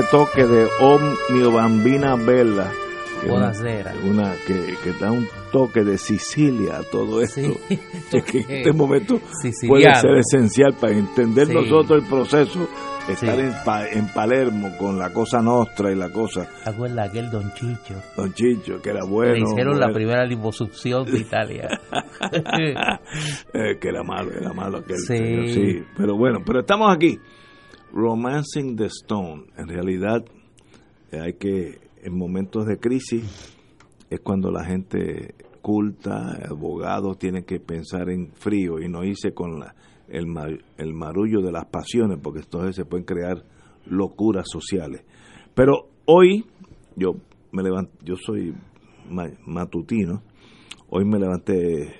Ese toque de Omnio Bambina Bella. Que. Una, que, que, da un toque de Sicilia a todo esto. que en este momento puede ser esencial para entender nosotros el proceso. Estar en, en, Palermo con la cosa nostra y la cosa. ¿Te aquel Don Chicho? Don Chicho, que era bueno. Le hicieron la primera liposucción de Italia. eh, que era malo, era malo aquel. Sí. Pero bueno, pero estamos aquí. Romancing the Stone. En realidad, hay que, en momentos de crisis, es cuando la gente culta, abogado, tiene que pensar en frío y no irse con la, el, el marullo de las pasiones, porque entonces se pueden crear locuras sociales. Pero hoy, yo me yo soy matutino, hoy me levanté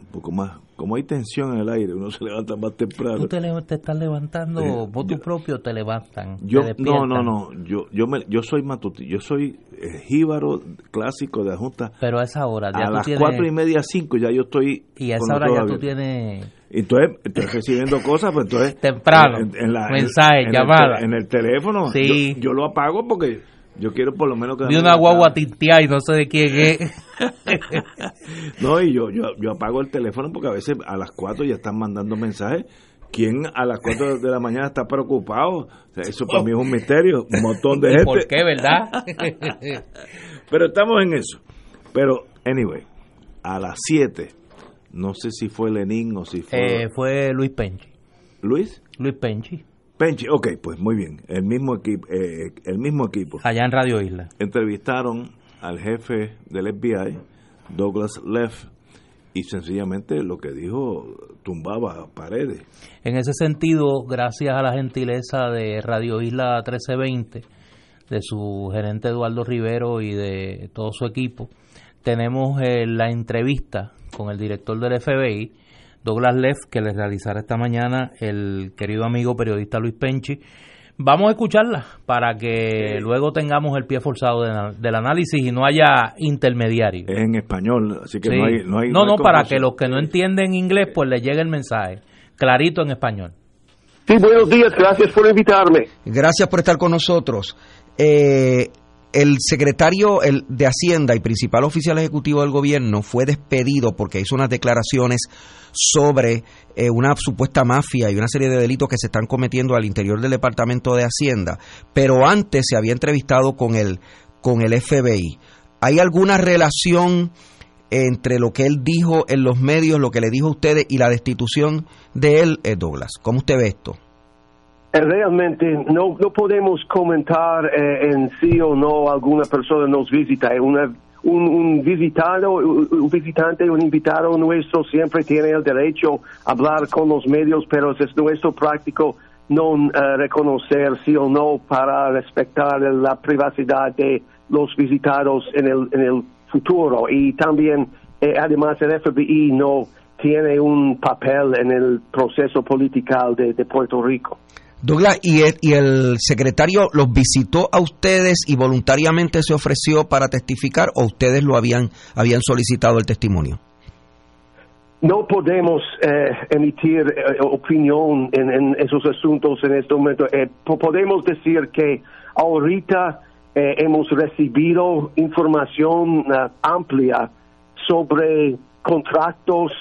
un poco más como hay tensión en el aire, uno se levanta más temprano. ¿Tú te, estás levantando eh, vos tu propio te levantan? Yo, no, no, no, yo, yo, me, yo soy matutino, yo soy eh, jíbaro clásico de la Junta. Pero a esa hora, ya A las cuatro y media, cinco, ya yo estoy... Y a esa hora ya tú tienes... Entonces, estoy recibiendo cosas, pues entonces... Temprano, en, la, mensaje, llamada. en el teléfono, sí. yo, yo lo apago porque yo quiero por lo menos que... Vi una guagua tinteada y no sé de quién es. no, y yo, yo, yo apago el teléfono porque a veces a las 4 ya están mandando mensajes. ¿Quién a las 4 de la mañana está preocupado? eso para mí es un misterio. Un montón de gente. ¿Por qué, verdad? Pero estamos en eso. Pero, anyway, a las 7, no sé si fue Lenín o si fue... Eh, fue Luis Penchi. ¿Luis? Luis Penchi. Penchi, ok, pues muy bien, el mismo, equipo, eh, el mismo equipo. Allá en Radio Isla. Entrevistaron al jefe del FBI, Douglas Leff, y sencillamente lo que dijo tumbaba paredes. En ese sentido, gracias a la gentileza de Radio Isla 1320, de su gerente Eduardo Rivero y de todo su equipo, tenemos eh, la entrevista con el director del FBI, Douglas Leff, que les realizará esta mañana el querido amigo periodista Luis Penchi. Vamos a escucharla para que luego tengamos el pie forzado del análisis y no haya intermediarios. Es en español, así que no hay... No, hay, no, no, para que los que no entienden inglés pues les llegue el mensaje, clarito en español. Sí, buenos días, gracias por invitarme. Gracias por estar con nosotros. Eh, el secretario de Hacienda y principal oficial ejecutivo del gobierno fue despedido porque hizo unas declaraciones sobre eh, una supuesta mafia y una serie de delitos que se están cometiendo al interior del Departamento de Hacienda, pero antes se había entrevistado con el, con el FBI. ¿Hay alguna relación entre lo que él dijo en los medios, lo que le dijo a ustedes y la destitución de él, eh, Douglas? ¿Cómo usted ve esto? Eh, realmente no, no podemos comentar eh, en sí o no alguna persona nos visita. Eh, una, un, un, visitado, un visitante, un invitado nuestro siempre tiene el derecho a hablar con los medios, pero es nuestro práctico no reconocer sí o no para respetar la privacidad de los visitados en el, en el futuro. Y también, además, el FBI no tiene un papel en el proceso político de Puerto Rico. Douglas, ¿y el, ¿y el secretario los visitó a ustedes y voluntariamente se ofreció para testificar o ustedes lo habían, habían solicitado el testimonio? no podemos eh, emitir eh, opinión en, esos asuntos en este momento. Eh, podemos decir que ahorita hemos recibido información amplia sobre contratos,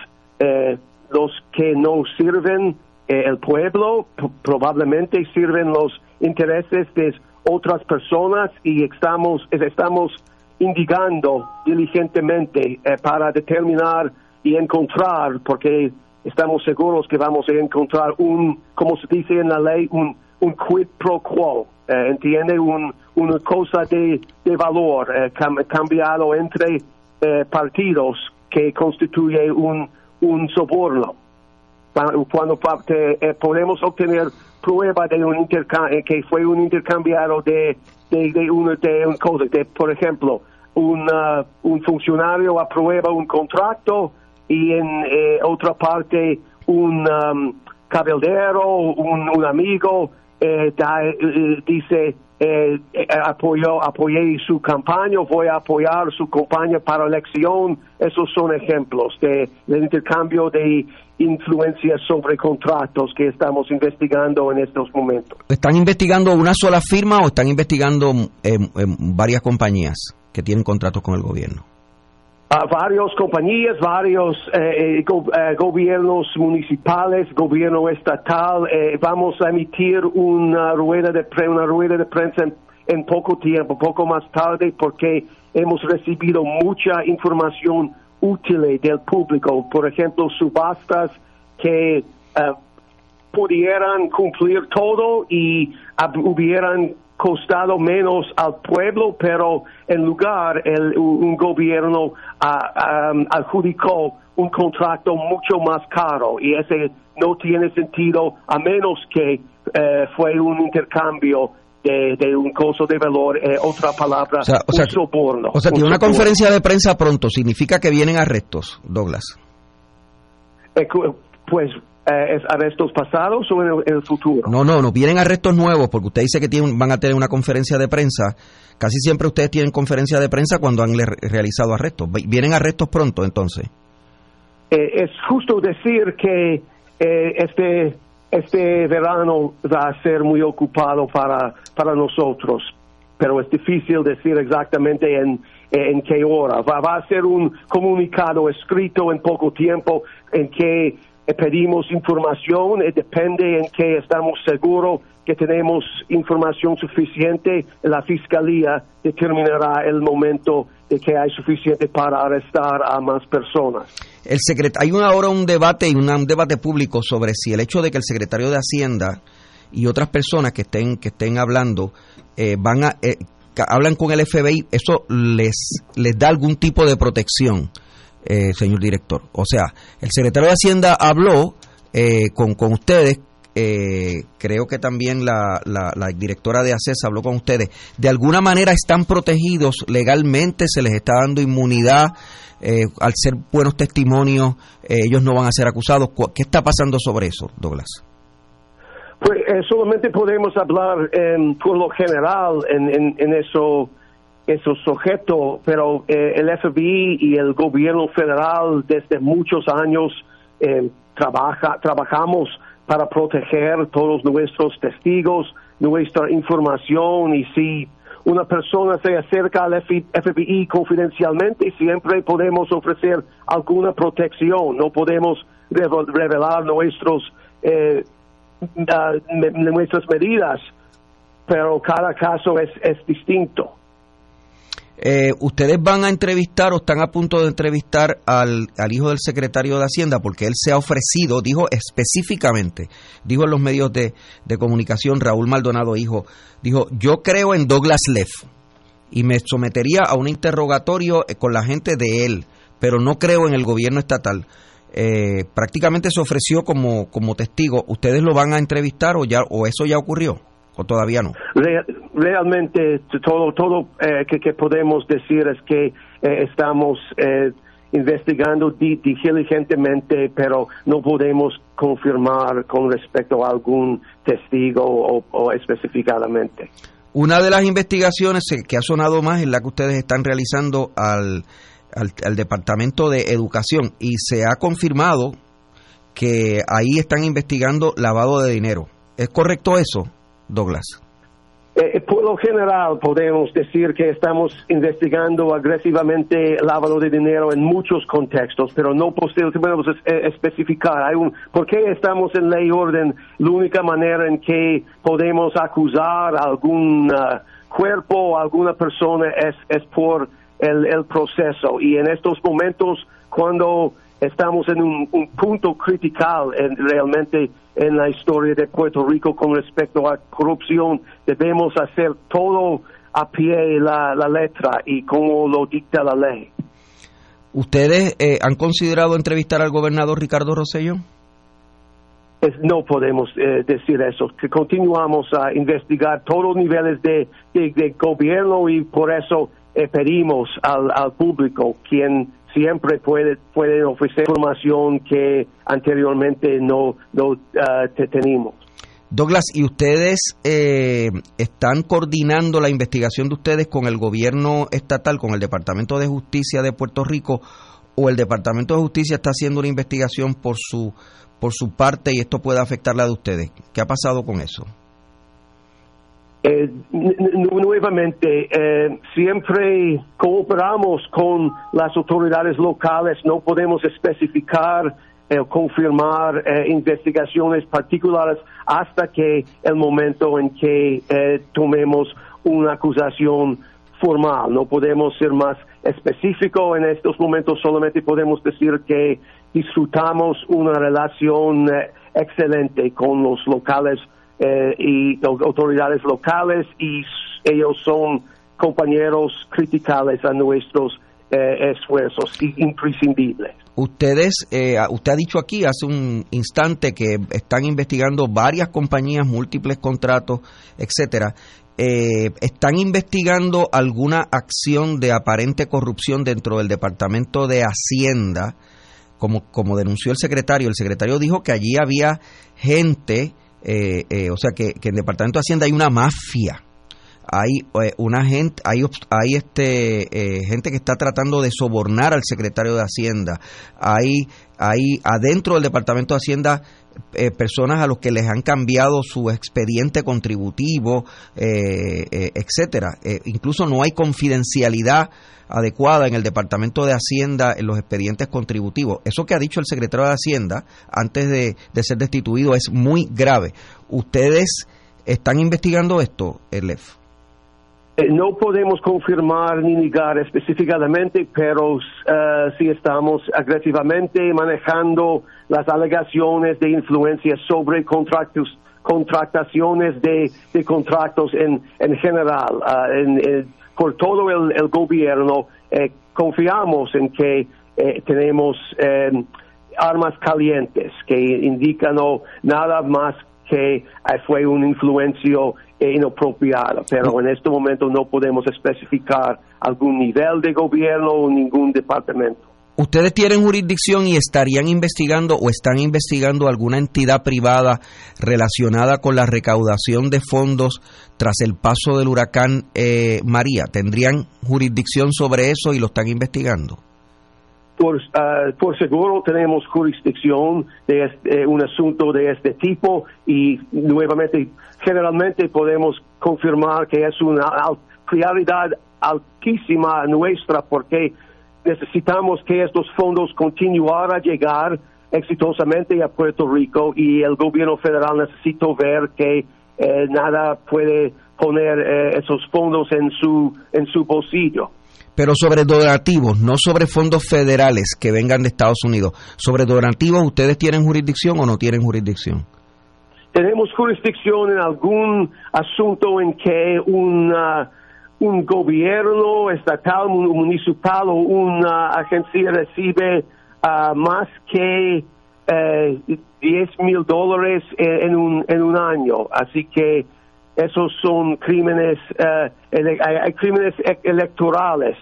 los que no sirven el pueblo, probablemente sirven los intereses de otras personas y estamos, estamos indicando diligentemente para determinar y encontrar, porque estamos seguros que vamos a encontrar un, como se dice en la ley, un, un quid pro quo, eh, entiende, un, una cosa de, de valor eh, cambiado entre eh, partidos que constituye un, un soborno. Cuando podemos obtener prueba de un que fue un intercambiado de, de, de, una, de un cosa, de, por ejemplo, un, un funcionario aprueba un contrato y en eh, otra parte un um, cabildero, un, amigo eh, eh, dice apoyó, apoyé su campaña, voy a apoyar su campaña para elección. Esos son ejemplos de, del intercambio de influencia sobre contratos que estamos investigando en estos momentos. ¿Están investigando una sola firma o están investigando varias compañías que tienen contratos con el gobierno? varias compañías, varios eh, eh, eh, gobiernos municipales, gobierno estatal. vamos a emitir una rueda de, una rueda de prensa en, poco tiempo, poco más tarde, porque hemos recibido mucha información útil del público. Por ejemplo, subastas que pudieran cumplir todo y hubieran costado menos al pueblo, pero en lugar el, un gobierno ah, adjudicó un contrato mucho más caro y ese no tiene sentido a menos que eh, fue un intercambio de, un costo de valor, eh, otra palabra, un soborno. O sea, tiene una conferencia de prensa pronto, significa que vienen arrestos, Douglas. Eh, pues eh, ¿Es arrestos pasados o en el, futuro? No, no, no, vienen arrestos nuevos, porque usted dice que tienen, van a tener una conferencia de prensa. Casi siempre ustedes tienen conferencia de prensa cuando han realizado arrestos. ¿Vienen arrestos pronto entonces? Eh, es justo decir que eh, este, este verano va a ser muy ocupado para, para nosotros, pero es difícil decir exactamente en, en qué hora. Va, va a ser un comunicado escrito en poco tiempo en que pedimos información, eh, depende en que estamos seguros que tenemos información suficiente, la Fiscalía determinará el momento de que hay suficiente para arrestar a más personas. El hay ahora un debate y un debate público sobre si el hecho de que el secretario de Hacienda y otras personas que estén que estén hablando eh, van a hablan con el FBI, eso les les da algún tipo de protección eh, señor director. O sea, el secretario de Hacienda habló eh, con, con ustedes, eh, creo que también la, la, directora de ACES habló con ustedes. De alguna manera están protegidos legalmente, se les está dando inmunidad. al ser buenos testimonios, ellos no van a ser acusados. ¿Qué está pasando sobre eso, Douglas? Pues solamente podemos hablar por lo general en, en, en eso esos sujetos, pero eh, el FBI y el gobierno federal desde muchos años eh, trabaja, trabajamos para proteger todos nuestros testigos, nuestra información y si una persona se acerca al FBI confidencialmente, siempre podemos ofrecer alguna protección, no podemos revelar nuestros, eh, nuestras medidas, pero cada caso es, es distinto. Eh, ¿Ustedes van a entrevistar o están a punto de entrevistar al, hijo del secretario de Hacienda? Porque él se ha ofrecido, dijo específicamente, dijo en los medios de, comunicación, Raúl Maldonado, hijo, dijo, yo creo en Douglas Leff y me sometería a un interrogatorio eh, con la gente de él, pero no creo en el gobierno estatal. Eh, prácticamente se ofreció como, como testigo. ¿Ustedes lo van a entrevistar o, ya, o eso ya ocurrió? ¿O todavía no? realmente todo, todo eh, que, podemos decir es que eh, estamos eh, investigando diligentemente, pero no podemos confirmar con respecto a algún testigo o, específicamente. Una de las investigaciones que ha sonado más es la que ustedes están realizando al al, Departamento de Educación y se ha confirmado que ahí están investigando lavado de dinero. ¿Es correcto eso, Douglas? Eh, por lo general podemos decir que estamos investigando agresivamente lavado de dinero en muchos contextos, pero no podemos eh, especificar. Hay un, ¿Por qué estamos en ley y orden? La única manera en que podemos acusar a algún uh, cuerpo o alguna persona es, es por el, el proceso. Y en estos momentos, cuando estamos en un, punto critical en, realmente en la historia de Puerto Rico con respecto a corrupción. Debemos hacer todo a pie la, la letra y como lo dicta la ley. ¿Ustedes eh, han considerado entrevistar al gobernador Ricardo Rosello? no podemos eh, decir eso, que continuamos a investigar todos los niveles de, de, gobierno y por eso eh, pedimos al, al público quien siempre puede, pueden ofrecer información que anteriormente no, no ah, teníamos. Douglas, ¿y ustedes eh, están coordinando la investigación de ustedes con el gobierno estatal, con el Departamento de Justicia de Puerto Rico, o el Departamento de Justicia está haciendo una investigación por su, por su parte y esto puede afectar la de ustedes? ¿Qué ha pasado con eso? Eh, nuevamente, eh, siempre cooperamos con las autoridades locales, no podemos especificar eh, confirmar investigaciones particulares hasta que el momento en que tomemos una acusación formal. No podemos ser más específico en estos momentos, solamente podemos decir que disfrutamos una relación excelente con los locales eh, y autoridades locales y ellos son compañeros criticales a nuestros eh, esfuerzos imprescindibles. Ustedes, eh, usted ha dicho aquí hace un instante que están investigando varias compañías, múltiples contratos, etcétera. ¿Están investigando alguna acción de aparente corrupción dentro del Departamento de Hacienda? Como, como denunció el secretario, el secretario dijo que allí había gente eh, eh, o sea que, en el Departamento de Hacienda hay una mafia, hay eh, una gente, hay, hay este gente que está tratando de sobornar al secretario de Hacienda, hay, hay adentro del Departamento de Hacienda personas a los que les han cambiado su expediente contributivo, etcétera. incluso no hay confidencialidad adecuada en el Departamento de Hacienda en los expedientes contributivos. Eso que ha dicho el secretario de Hacienda antes de, ser destituido es muy grave. ¿Ustedes están investigando esto, Elef? Eh, no podemos confirmar ni negar específicamente, pero uh, sí estamos agresivamente manejando las alegaciones de influencia sobre contratos, contrataciones de, contratos en, en general. Ah, en, por todo el, gobierno eh, confiamos en que tenemos eh, armas calientes que indican nada más que fue un influencio inapropiado, pero en este momento no podemos especificar algún nivel de gobierno o ningún departamento. ¿Ustedes tienen jurisdicción y estarían investigando o están investigando alguna entidad privada relacionada con la recaudación de fondos tras el paso del huracán eh, María? ¿Tendrían jurisdicción sobre eso y lo están investigando? Por, ah, seguro tenemos jurisdicción de este, un asunto de este tipo y nuevamente generalmente podemos confirmar que es una prioridad altísima nuestra porque necesitamos que estos fondos continúen a llegar exitosamente a Puerto Rico y el gobierno federal necesita ver que eh, nada puede poner eh, esos fondos en su en su bolsillo. Pero sobre donativos, no sobre fondos federales que vengan de Estados Unidos. Sobre donativos, ¿ustedes tienen jurisdicción o no tienen jurisdicción? Tenemos jurisdicción en algún asunto en que una un gobierno estatal, municipal o una agencia recibe uh, más que eh, 10 mil dólares en un, en un año. Así que esos son crímenes, uh, hay crímenes e-, electorales.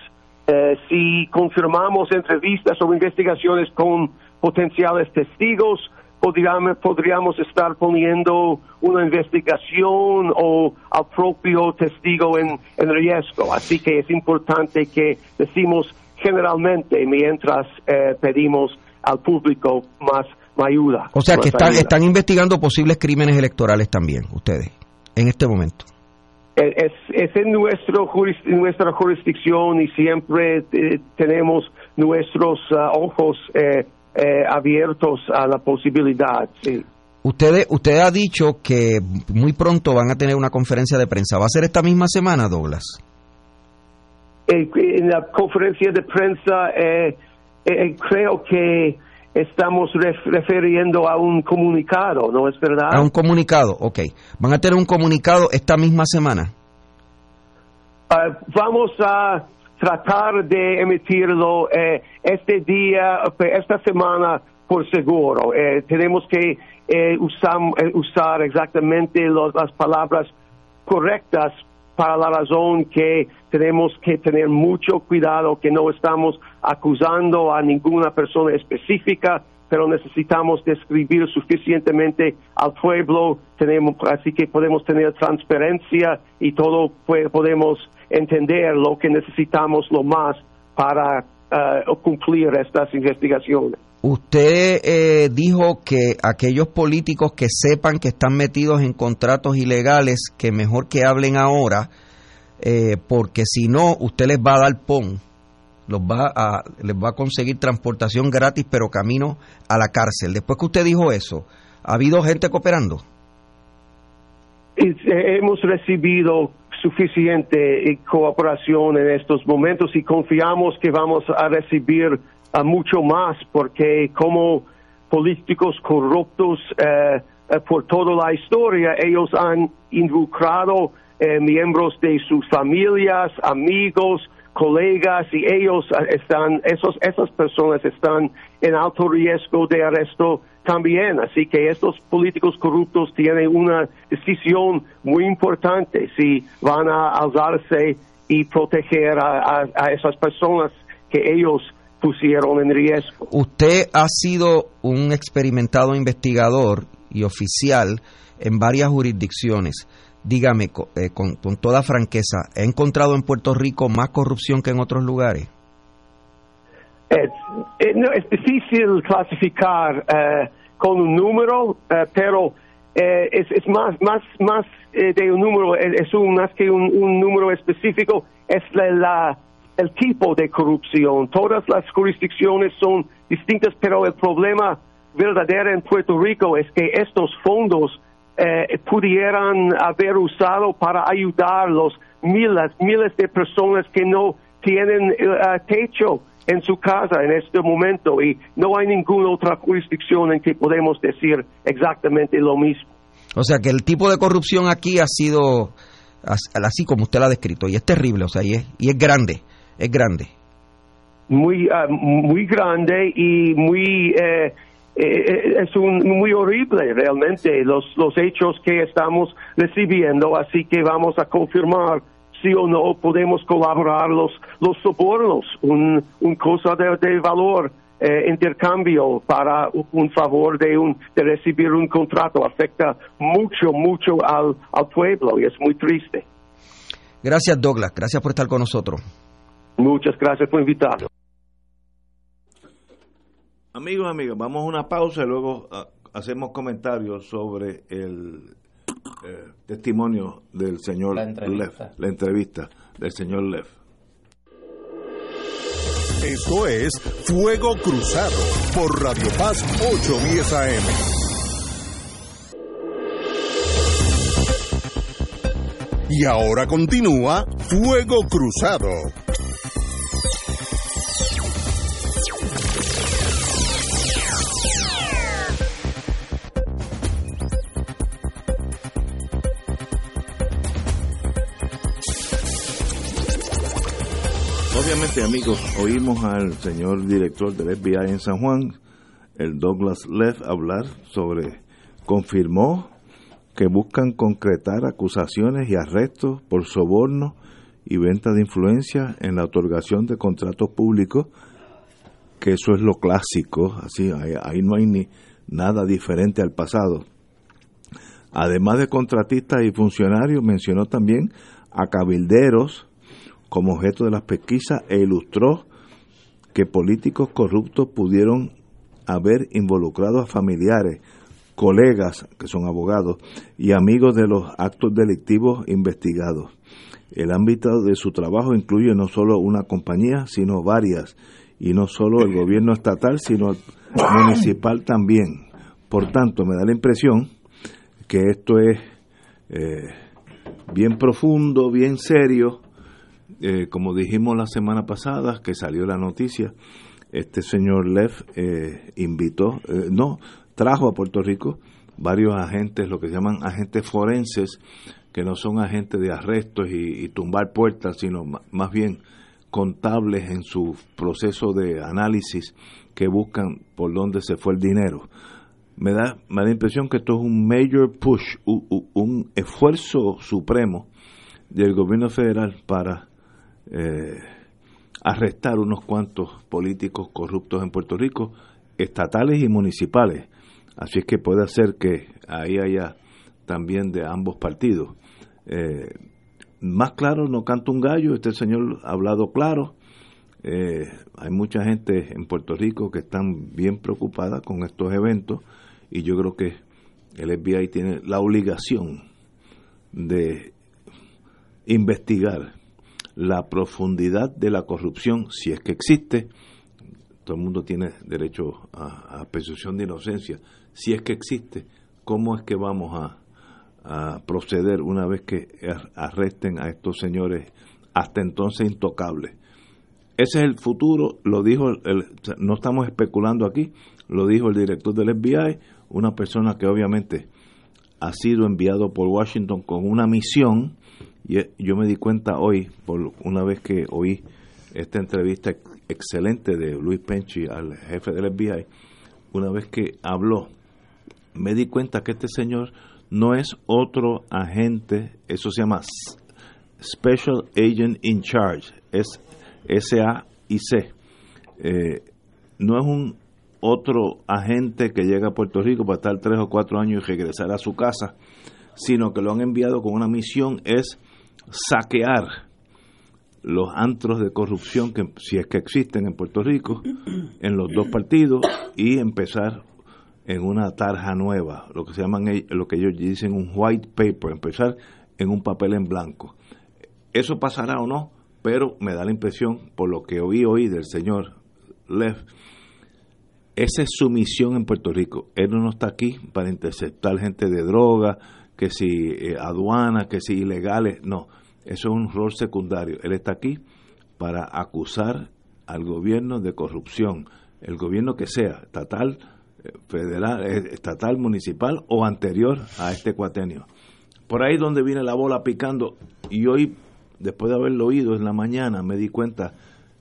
Uh, si confirmamos entrevistas o investigaciones con potenciales testigos, podríamos, podríamos estar poniendo una investigación o al propio testigo en, riesgo. Así que es importante que decimos generalmente mientras eh, pedimos al público más, ayuda. O sea que están, están investigando posibles crímenes electorales también, ustedes, en este momento. Es, es en nuestro nuestra jurisdicción y siempre eh, tenemos nuestros ah, ojos eh, abiertos a la posibilidad. Sí. Usted, usted ha dicho que muy pronto van a tener una conferencia de prensa. ¿Va a ser esta misma semana, Douglas? en la conferencia de prensa eh, eh, creo que estamos refiriendo a un comunicado, ¿no es verdad? A un comunicado, ok. ¿Van a tener un comunicado esta misma semana? Ah, vamos a tratar de emitirlo eh, este día, esta semana, por seguro. tenemos que usar, usar exactamente las palabras correctas para la razón que tenemos que tener mucho cuidado, que no estamos acusando a ninguna persona específica, pero necesitamos describir suficientemente al pueblo, tenemos, así que podemos tener transparencia y todo podemos entender lo que necesitamos lo más para eh, cumplir estas investigaciones. Usted eh, dijo que aquellos políticos que sepan que están metidos en contratos ilegales, que mejor que hablen ahora, eh, porque si no, usted les va a dar pon, los va les va a conseguir transportación gratis, pero camino a la cárcel. Después que usted dijo eso, ¿ha habido gente cooperando? Hemos recibido suficiente eh, cooperación en estos momentos y confiamos que vamos a recibir mucho más porque como políticos corruptos eh, eh, por toda la historia ellos han involucrado eh, miembros de sus familias, amigos, colegas y ellos están, esos, esas personas están en alto riesgo de arresto también. Así que estos políticos corruptos tienen una decisión muy importante si van a alzarse y proteger a esas personas que ellos pusieron en riesgo. Usted ha sido un experimentado investigador y oficial en varias jurisdicciones. Dígame eh, con, toda franqueza, ¿ha encontrado en Puerto Rico más corrupción que en otros lugares? Es, es difícil clasificar eh, con un número, eh, pero es, es, más, más, más de un número, es un, más que un, un número específico, es la el tipo de corrupción. Todas las jurisdicciones son distintas, pero el problema verdadero en Puerto Rico es que estos fondos eh, pudieran haber usado para ayudar a los miles, miles de personas que no tienen eh, techo en su casa en este momento y no hay ninguna otra jurisdicción en que podemos decir exactamente lo mismo. O sea que el tipo de corrupción aquí ha sido así como usted lo ha descrito y es terrible, o sea, y es, y es grande es grande. Muy, ah, muy grande y muy, eh, eh, es un, muy horrible realmente los, los hechos que estamos recibiendo, así que vamos a confirmar si o no podemos colaborar los, los sobornos, un, un cosa de, valor. Eh, intercambio para un favor de, un, de recibir un contrato afecta mucho, mucho al, al pueblo y es muy triste. Gracias, Douglas. Gracias por estar con nosotros. Muchas gracias por invitarnos. Amigos, amigas, vamos a una pausa y luego ah, hacemos comentarios sobre el eh, testimonio del señor la Leff, la entrevista del señor Leff. Esto es Fuego Cruzado por Radio Paz 810 AM. Y ahora continúa Fuego Cruzado. Amigos, oímos al señor director del FBI en San Juan, el Douglas Leff, hablar sobre, confirmó que buscan concretar acusaciones y arrestos por soborno y venta de influencia en la otorgación de contratos públicos, que eso es lo clásico, así ahí, no hay ni nada diferente al pasado. Además de contratistas y funcionarios, mencionó también a cabilderos como objeto de las pesquisas e ilustró que políticos corruptos pudieron haber involucrado a familiares, colegas, que son abogados, y amigos de los actos delictivos investigados. El ámbito de su trabajo incluye no solo una compañía, sino varias, y no solo el gobierno estatal, sino el municipal también. Por tanto, me da la impresión que esto es eh, bien profundo, bien serio, eh, como dijimos la semana pasada, que salió la noticia, este señor Lev eh, invitó, no, trajo a Puerto Rico varios agentes, lo que se llaman agentes forenses, que no son agentes de arrestos y, tumbar puertas, sino más bien contables en su proceso de análisis que buscan por dónde se fue el dinero. Me da, me da la impresión que esto es un major push, un, esfuerzo supremo del gobierno federal para eh, arrestar unos cuantos políticos corruptos en Puerto Rico, estatales y municipales. Así es que puede ser que ahí haya también de ambos partidos. Eh, más claro no canta un gallo, este señor ha hablado claro. Eh, hay mucha gente en Puerto Rico que están bien preocupada con estos eventos y yo creo que el FBI tiene la obligación de investigar la profundidad de la corrupción, si es que existe, todo el mundo tiene derecho a, presunción de inocencia, si es que existe, ¿cómo es que vamos a, a proceder una vez que arresten a estos señores hasta entonces intocables. Ese es el futuro, lo dijo, el, no estamos especulando aquí, lo dijo el director del FBI, una persona que obviamente ha sido enviado por Washington con una misión, y yo me di cuenta hoy, por una vez que oí esta entrevista excelente de Luis Penchi al jefe del FBI, una vez que habló, me di cuenta que este señor no es otro agente, eso se llama Special Agent in Charge, es SAIC. Eh, no es un otro agente que llega a Puerto Rico para estar tres o cuatro años y regresar a su casa, sino que lo han enviado con una misión, es saquear los antros de corrupción que si es que existen en Puerto Rico en los dos partidos y empezar en una tarja nueva, lo que se llaman lo que ellos dicen un white paper, empezar en un papel en blanco. Eso pasará o no, pero me da la impresión, por lo que oí hoy del señor Lev, esa es su misión en Puerto Rico. Él no está aquí para interceptar gente de droga, que si eh, aduana, que si ilegales, no, eso es un rol secundario. Él está aquí para acusar al gobierno de corrupción, el gobierno que sea, estatal, federal, eh, estatal, municipal o anterior a este cuatenio. Por ahí donde viene la bola picando y hoy, después de haberlo oído en la mañana, me di cuenta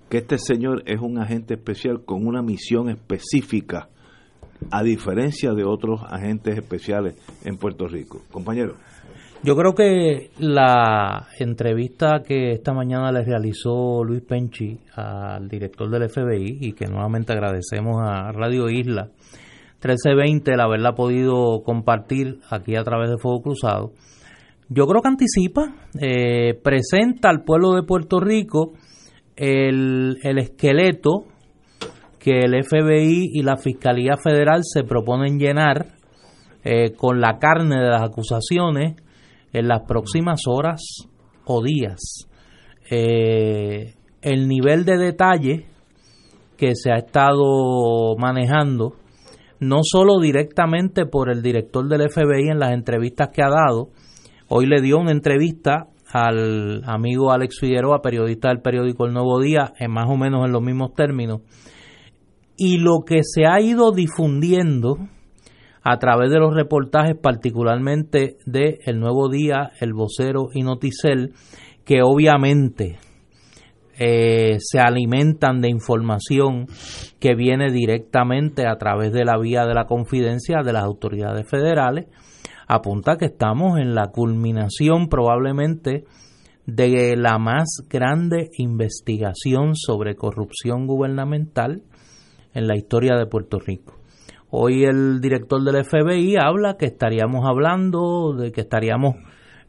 que este señor es un agente especial con una misión específica, a diferencia de otros agentes especiales en Puerto Rico. Compañero. Yo creo que la entrevista que esta mañana le realizó Luis Penchi al director del FBI y que nuevamente agradecemos a Radio Isla 1320 el haberla podido compartir aquí a través de Fuego Cruzado, yo creo que anticipa, eh, presenta al pueblo de Puerto Rico el, esqueleto que el FBI y la Fiscalía Federal se proponen llenar eh, con la carne de las acusaciones en las próximas horas o días. Eh, el nivel de detalle que se ha estado manejando no solo directamente por el director del FBI en las entrevistas que ha dado, hoy le dio una entrevista al amigo Alex Figueroa, periodista del periódico El Nuevo Día, en más o menos en los mismos términos, y lo que se ha ido difundiendo a través de los reportajes, particularmente de El Nuevo Día, El Vocero y Noticel, que obviamente eh, se alimentan de información que viene directamente a través de la vía de la confidencia de las autoridades federales, apunta que estamos en la culminación probablemente de la más grande investigación sobre corrupción gubernamental en la historia de Puerto Rico. Hoy el director del FBI habla que estaríamos hablando de que estaríamos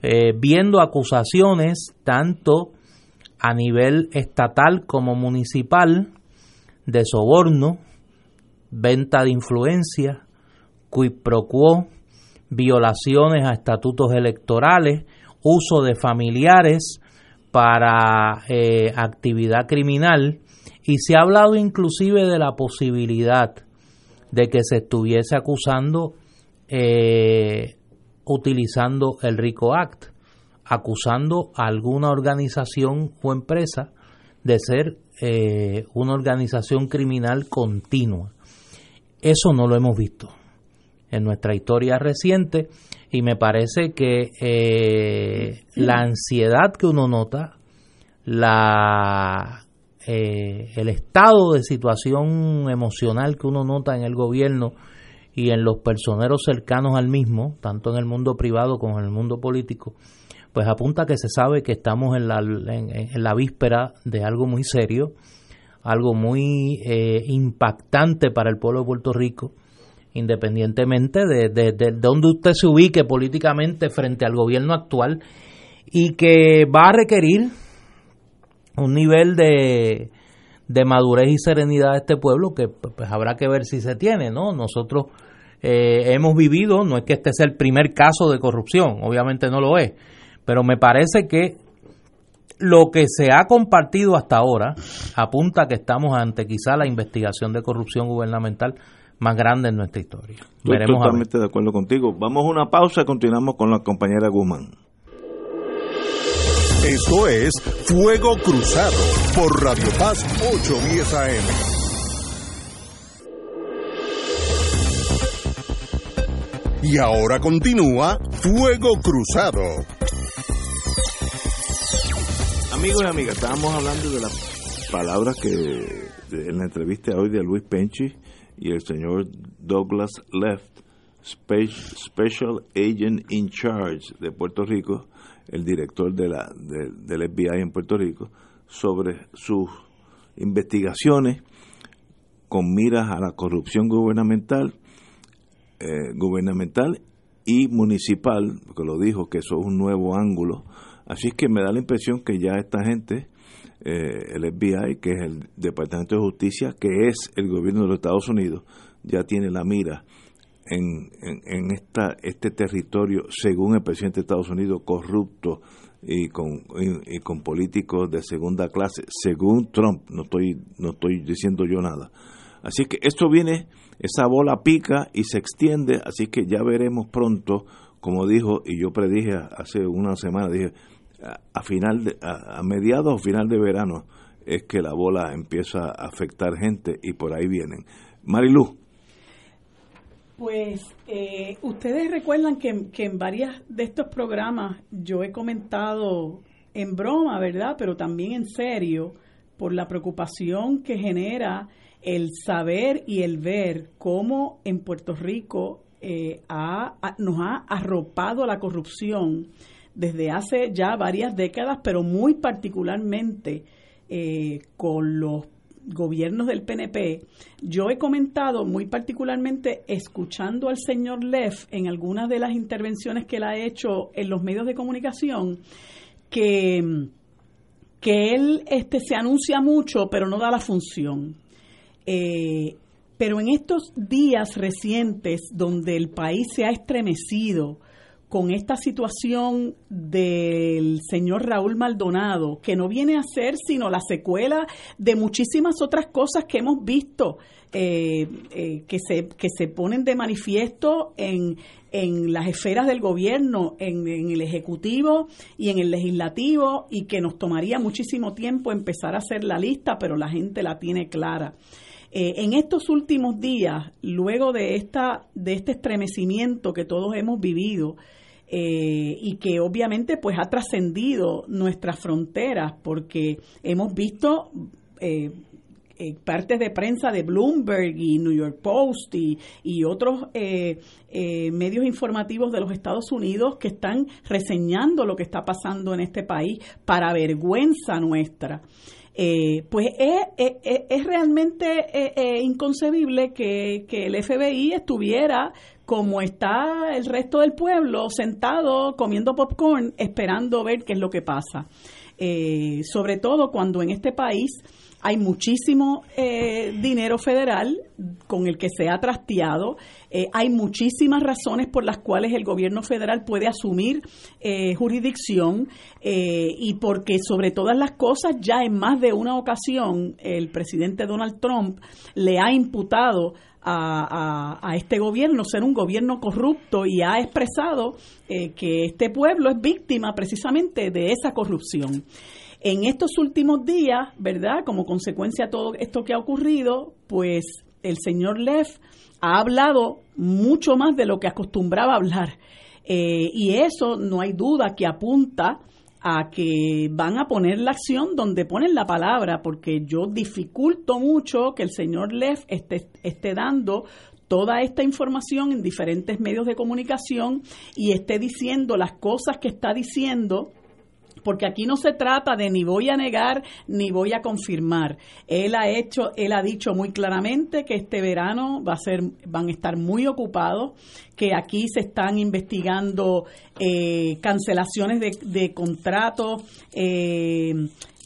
eh, viendo acusaciones tanto a nivel estatal como municipal de soborno, venta de influencia, quid pro quo, violaciones a estatutos electorales, uso de familiares para eh, actividad criminal y se ha hablado inclusive de la posibilidad de que se estuviese acusando eh, utilizando el RICO Act, acusando a alguna organización o empresa de ser eh, una organización criminal continua. Eso no lo hemos visto en nuestra historia reciente y me parece que eh, la ansiedad que uno nota, la, eh, el estado de situación emocional que uno nota en el gobierno y en los personeros cercanos al mismo, tanto en el mundo privado como en el mundo político, pues apunta que se sabe que estamos en la, en, la víspera de algo muy serio, algo muy eh, impactante para el pueblo de Puerto Rico, independientemente de, de, de, donde usted se ubique políticamente frente al gobierno actual, y que va a requerir un nivel de, de madurez y serenidad de este pueblo que pues habrá que ver si se tiene, ¿no? Nosotros eh, hemos vivido, no es que este sea el primer caso de corrupción, obviamente no lo es, pero me parece que lo que se ha compartido hasta ahora apunta a que estamos ante quizá la investigación de corrupción gubernamental más grande en nuestra historia. Estoy totalmente de acuerdo contigo. Vamos a una pausa y continuamos con la compañera Guzmán. Esto es Fuego Cruzado por Radio Paz 810 AM. Y ahora continúa Fuego Cruzado. Amigos y amigas, estábamos hablando de las palabras que en la entrevista hoy de Luis Penchi y el señor Douglas Left, Special Agent in Charge de Puerto Rico, el director de la, del FBI en Puerto Rico, sobre sus investigaciones con miras a la corrupción gubernamental eh, gubernamental y municipal, porque lo dijo que eso es un nuevo ángulo. Así que me da la impresión que ya esta gente, eh, el FBI, que es el Departamento de Justicia, que es el gobierno de los Estados Unidos, ya tiene la mira en, en, esta, este territorio, según el presidente de Estados Unidos, corrupto y con, y con políticos de segunda clase, según Trump, no estoy, no estoy diciendo yo nada. Así que esto viene esa bola pica y se extiende, así que ya veremos pronto, como dijo, y yo predije hace una semana, dije, a, final de, a, mediados o final de verano es que la bola empieza a afectar gente y por ahí vienen. Marilu. Pues eh, ustedes recuerdan que, que en varias de estos programas yo he comentado en broma, ¿verdad? Pero también en serio, por la preocupación que genera el saber y el ver cómo en Puerto Rico eh, nos ha arropado la corrupción desde hace ya varias décadas, pero muy particularmente eh, con los gobiernos del PNP, yo he comentado muy particularmente escuchando al señor Leff en algunas de las intervenciones que él ha hecho en los medios de comunicación, que, que él este, se anuncia mucho, pero no da la función. Eh, pero en estos días recientes donde el país se ha estremecido con esta situación del señor Raúl Maldonado, que no viene a ser sino la secuela de muchísimas otras cosas que hemos visto eh, eh, que, se, que se ponen de manifiesto en, en las esferas del gobierno, en, el Ejecutivo y en el Legislativo, y que nos tomaría muchísimo tiempo empezar a hacer la lista, pero la gente la tiene clara. Eh, en estos últimos días, luego de, esta, de este estremecimiento que todos hemos vivido, eh, y que obviamente pues ha trascendido nuestras fronteras porque hemos visto eh, partes de prensa de Bloomberg y New York Post y, y otros medios informativos de los Estados Unidos que están reseñando lo que está pasando en este país para vergüenza nuestra. Eh, pues es, realmente eh, eh, inconcebible que, el FBI estuviera como está el resto del pueblo sentado comiendo popcorn esperando ver qué es lo que pasa. eh, sobre todo cuando en este país hay muchísimo eh, dinero federal con el que se ha trasteado, eh, hay muchísimas razones por las cuales el gobierno federal puede asumir jurisdicción y porque sobre todas las cosas ya en más de una ocasión el presidente Donald Trump le ha imputado a, este gobierno ser un gobierno corrupto y ha expresado eh, que este pueblo es víctima precisamente de esa corrupción. En estos últimos días, ¿verdad? Como consecuencia de todo esto que ha ocurrido, pues el señor Leff ha hablado mucho más de lo que acostumbraba hablar. Eh, y eso no hay duda que apunta a que van a poner la acción donde ponen la palabra, porque yo dificulto mucho que el señor Leff esté, esté dando toda esta información en diferentes medios de comunicación y esté diciendo las cosas que está diciendo porque aquí no se trata de ni voy a negar ni voy a confirmar. Él ha hecho, él ha dicho muy claramente que este verano va a ser, van a estar muy ocupados, que aquí se están investigando eh, cancelaciones de, de contratos. Eh,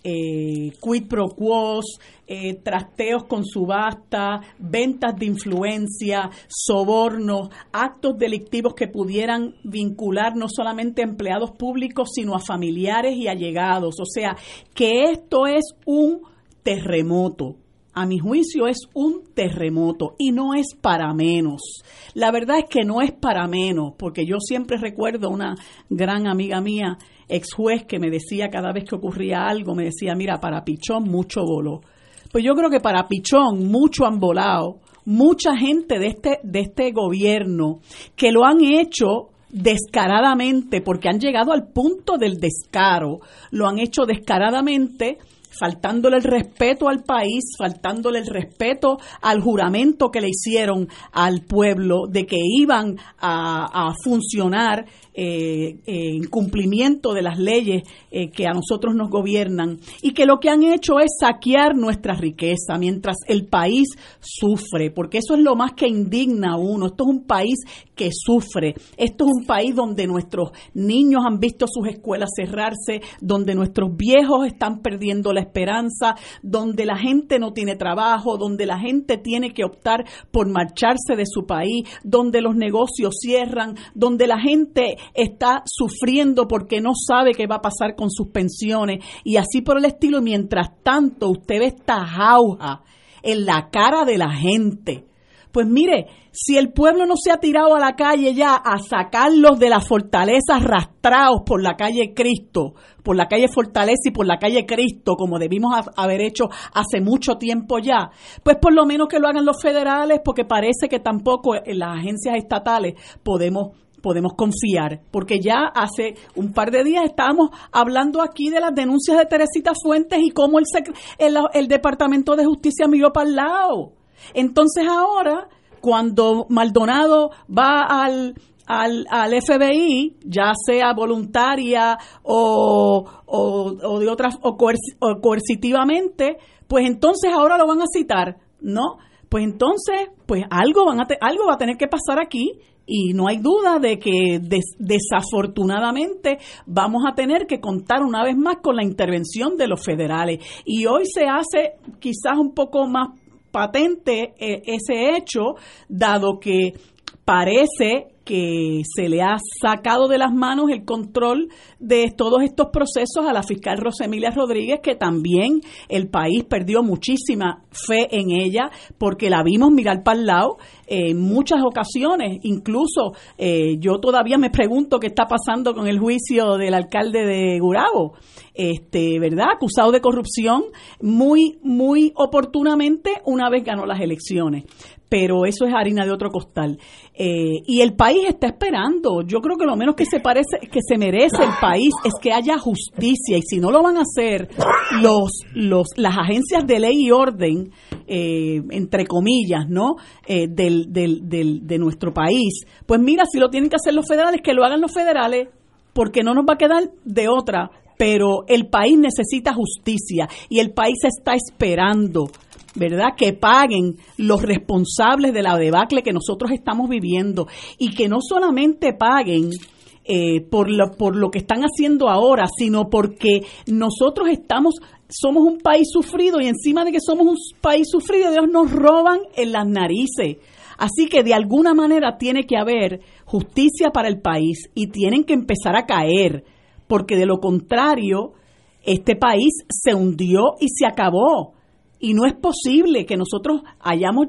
eh, quid pro quos, eh, trasteos con subasta, ventas de influencia, sobornos, actos delictivos que pudieran vincular no solamente a empleados públicos, sino a familiares y allegados. O sea, que esto es un terremoto. A mi juicio es un terremoto y no es para menos. La verdad es que no es para menos, porque yo siempre recuerdo una gran amiga mía ex juez que me decía cada vez que ocurría algo, me decía, mira, para Pichón mucho voló. Pues yo creo que para Pichón mucho han volado, mucha gente de este, de este gobierno que lo han hecho descaradamente, porque han llegado al punto del descaro, lo han hecho descaradamente faltándole el respeto al país, faltándole el respeto al juramento que le hicieron al pueblo de que iban a, a funcionar eh, en cumplimiento de las leyes eh, que a nosotros nos gobiernan y que lo que han hecho es saquear nuestra riqueza mientras el país sufre, porque eso es lo más que indigna a uno. Esto es un país que sufre, esto es un país donde nuestros niños han visto sus escuelas cerrarse, donde nuestros viejos están perdiendo la esperanza, donde la gente no tiene trabajo, donde la gente tiene que optar por marcharse de su país, donde los negocios cierran, donde la gente está sufriendo porque no sabe qué va a pasar con sus pensiones y así por el estilo. Mientras tanto, usted ve esta jauja en la cara de la gente. Pues mire, si el pueblo no se ha tirado a la calle ya a sacarlos de las fortalezas arrastrados por la calle Cristo, por la calle Fortaleza y por la calle Cristo, como debimos haber hecho hace mucho tiempo ya, pues por lo menos que lo hagan los federales, porque parece que tampoco en las agencias estatales podemos podemos confiar, porque ya hace un par de días estábamos hablando aquí de las denuncias de Teresita Fuentes y cómo el, el, el Departamento de Justicia miró para el lado. Entonces ahora, cuando Maldonado va al, al, al, FBI, ya sea voluntaria o, o, de otras o, coercitivamente, pues entonces ahora lo van a citar, ¿no? Pues entonces, pues algo van a algo va a tener que pasar aquí y no hay duda de que desafortunadamente vamos a tener que contar una vez más con la intervención de los federales. Y hoy se hace quizás un poco más patente eh, ese hecho, dado que parece que se le ha sacado de las manos el control de todos estos procesos a la fiscal Rosemilia Rodríguez, que también el país perdió muchísima fe en ella porque la vimos mirar para el lado en muchas ocasiones. Incluso eh, yo todavía me pregunto qué está pasando con el juicio del alcalde de Gurabo, este, ¿verdad? Acusado de corrupción muy, muy oportunamente una vez ganó las elecciones pero eso es harina de otro costal. Eh, y el país está esperando. Yo creo que lo menos que se parece, que se merece el país es que haya justicia. Y si no lo van a hacer los, los, las agencias de ley y orden, eh, entre comillas, ¿no? Eh, del, del, del, de nuestro país, pues mira, si lo tienen que hacer los federales, que lo hagan los federales, porque no nos va a quedar de otra. Pero el país necesita justicia y el país está esperando ¿verdad? Que paguen los responsables de la debacle que nosotros estamos viviendo y que no solamente paguen eh, por, lo, por lo que están haciendo ahora, sino porque nosotros estamos, somos un país sufrido y encima de que somos un país sufrido, Dios nos roban en las narices. Así que de alguna manera tiene que haber justicia para el país y tienen que empezar a caer, porque de lo contrario, este país se hundió y se acabó. Y no es posible que nosotros hayamos,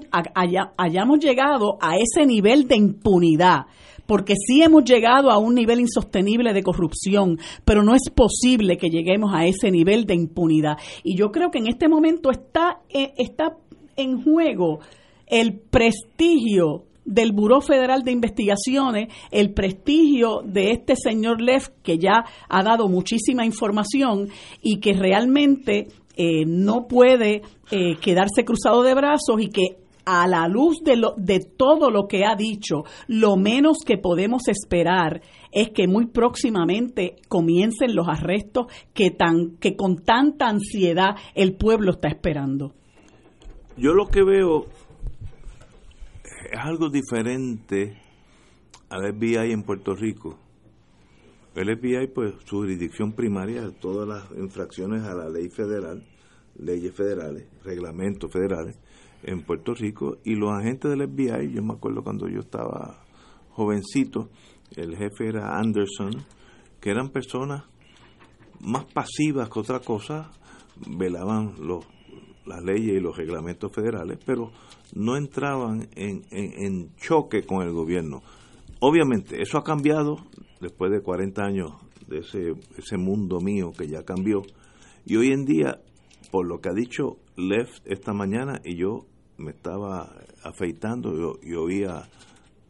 hayamos llegado a ese nivel de impunidad porque sí hemos llegado a un nivel insostenible de corrupción, pero no es posible que lleguemos a ese nivel de impunidad. Y yo creo que en este momento está, eh, está en juego el prestigio del Buró Federal de Investigaciones, el prestigio de este señor Leff, que ya ha dado muchísima información y que realmente eh, no puede eh, quedarse cruzado de brazos y que a la luz de, lo, de todo lo que ha dicho, lo menos que podemos esperar es que muy próximamente comiencen los arrestos que, tan, que con tanta ansiedad el pueblo está esperando. Yo lo que veo es algo diferente al FBI en Puerto Rico. El FBI, pues su jurisdicción primaria, todas las infracciones a la ley federal, leyes federales, reglamentos federales, en Puerto Rico y los agentes del FBI, yo me acuerdo cuando yo estaba jovencito, el jefe era Anderson, que eran personas más pasivas que otra cosa, velaban los, las leyes y los reglamentos federales, pero no entraban en, en, choque con el gobierno. Obviamente, eso ha cambiado después de 40 años de ese, mundo mío que ya cambió. Y hoy en día, por lo que ha dicho Left esta mañana, y yo me estaba afeitando y, oía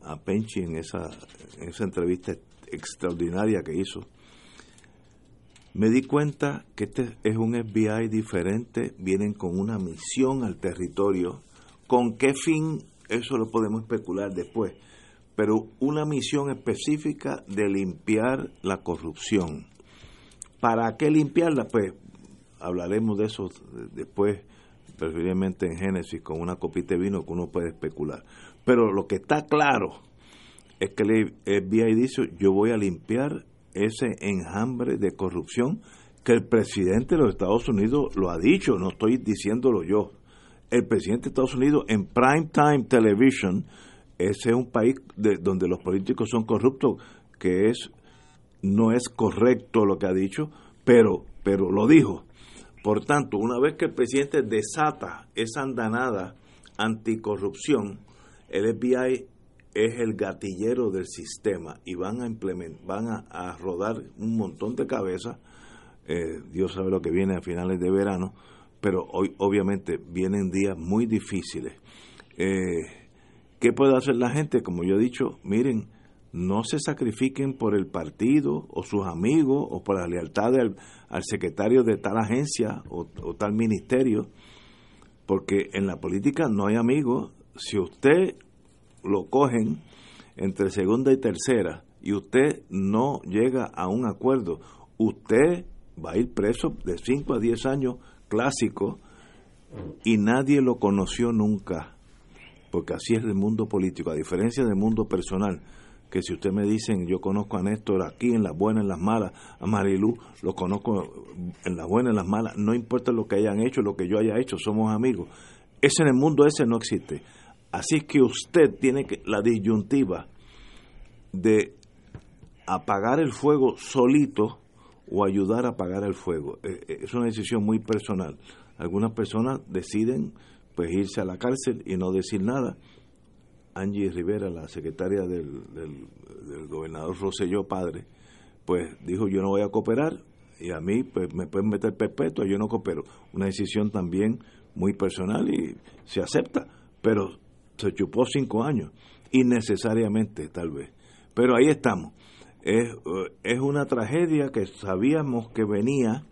a Penchi en esa, en esa entrevista extraordinaria que hizo, me di cuenta que este es un FBI diferente, vienen con una misión al territorio. ¿Con qué fin? Eso lo podemos especular después. Pero una misión específica de limpiar la corrupción. ¿Para qué limpiarla? Pues hablaremos de eso después preferiblemente en Génesis, con una copita de vino que uno puede especular. Pero lo que está claro es que el FBI dice, yo voy a limpiar ese enjambre de corrupción que el presidente de los Estados Unidos lo ha dicho, no estoy diciéndolo yo. El presidente de Estados Unidos en prime time television, ese es un país de, donde los políticos son corruptos, que es no es correcto lo que ha dicho, pero pero lo dijo. Por tanto, una vez que el presidente desata esa andanada anticorrupción, el FBI es el gatillero del sistema y van a implementar, van a, rodar un montón de cabezas. Eh, Dios sabe lo que viene a finales de verano, pero hoy obviamente vienen días muy difíciles. Eh, ¿Qué puede hacer la gente? Como yo he dicho, miren, no se sacrifiquen por el partido o sus amigos o por la lealtad del, al secretario de tal agencia o, tal ministerio, porque en la política no hay amigos. Si usted lo cogen entre segunda y tercera y usted no llega a un acuerdo, usted va a ir preso de 5 a 10 años clásico y nadie lo conoció nunca, porque así es el mundo político, a diferencia del mundo personal que si usted me dicen, yo conozco a Néstor aquí en las buenas, en las malas, a Marilu, lo conozco en las buenas, en las malas, no importa lo que hayan hecho, lo que yo haya hecho, somos amigos. Ese en el mundo ese no existe. Así que usted tiene que, la disyuntiva de apagar el fuego solito o ayudar a apagar el fuego. Eh, eh, es una decisión muy personal. Algunas personas deciden pues irse a la cárcel y no decir nada Angie Rivera, la secretaria del, del, gobernador Rosselló padre, pues dijo yo no voy a cooperar y a mí pues me pueden meter perpetua, yo no coopero. Una decisión también muy personal y se acepta, pero se chupó cinco años, innecesariamente tal vez. Pero ahí estamos. Es, es una tragedia que sabíamos que venía,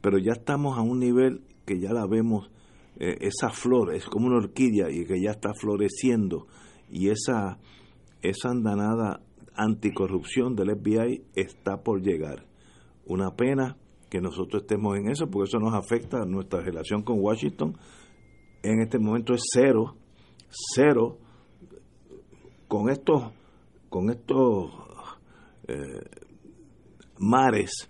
pero ya estamos a un nivel que ya la vemos, eh, esa flor es como una orquídea y que ya está floreciendo y esa, esa andanada anticorrupción del FBI está por llegar. Una pena que nosotros estemos en eso, porque eso nos afecta a nuestra relación con Washington. En este momento es cero, cero. Con estos, con estos eh, mares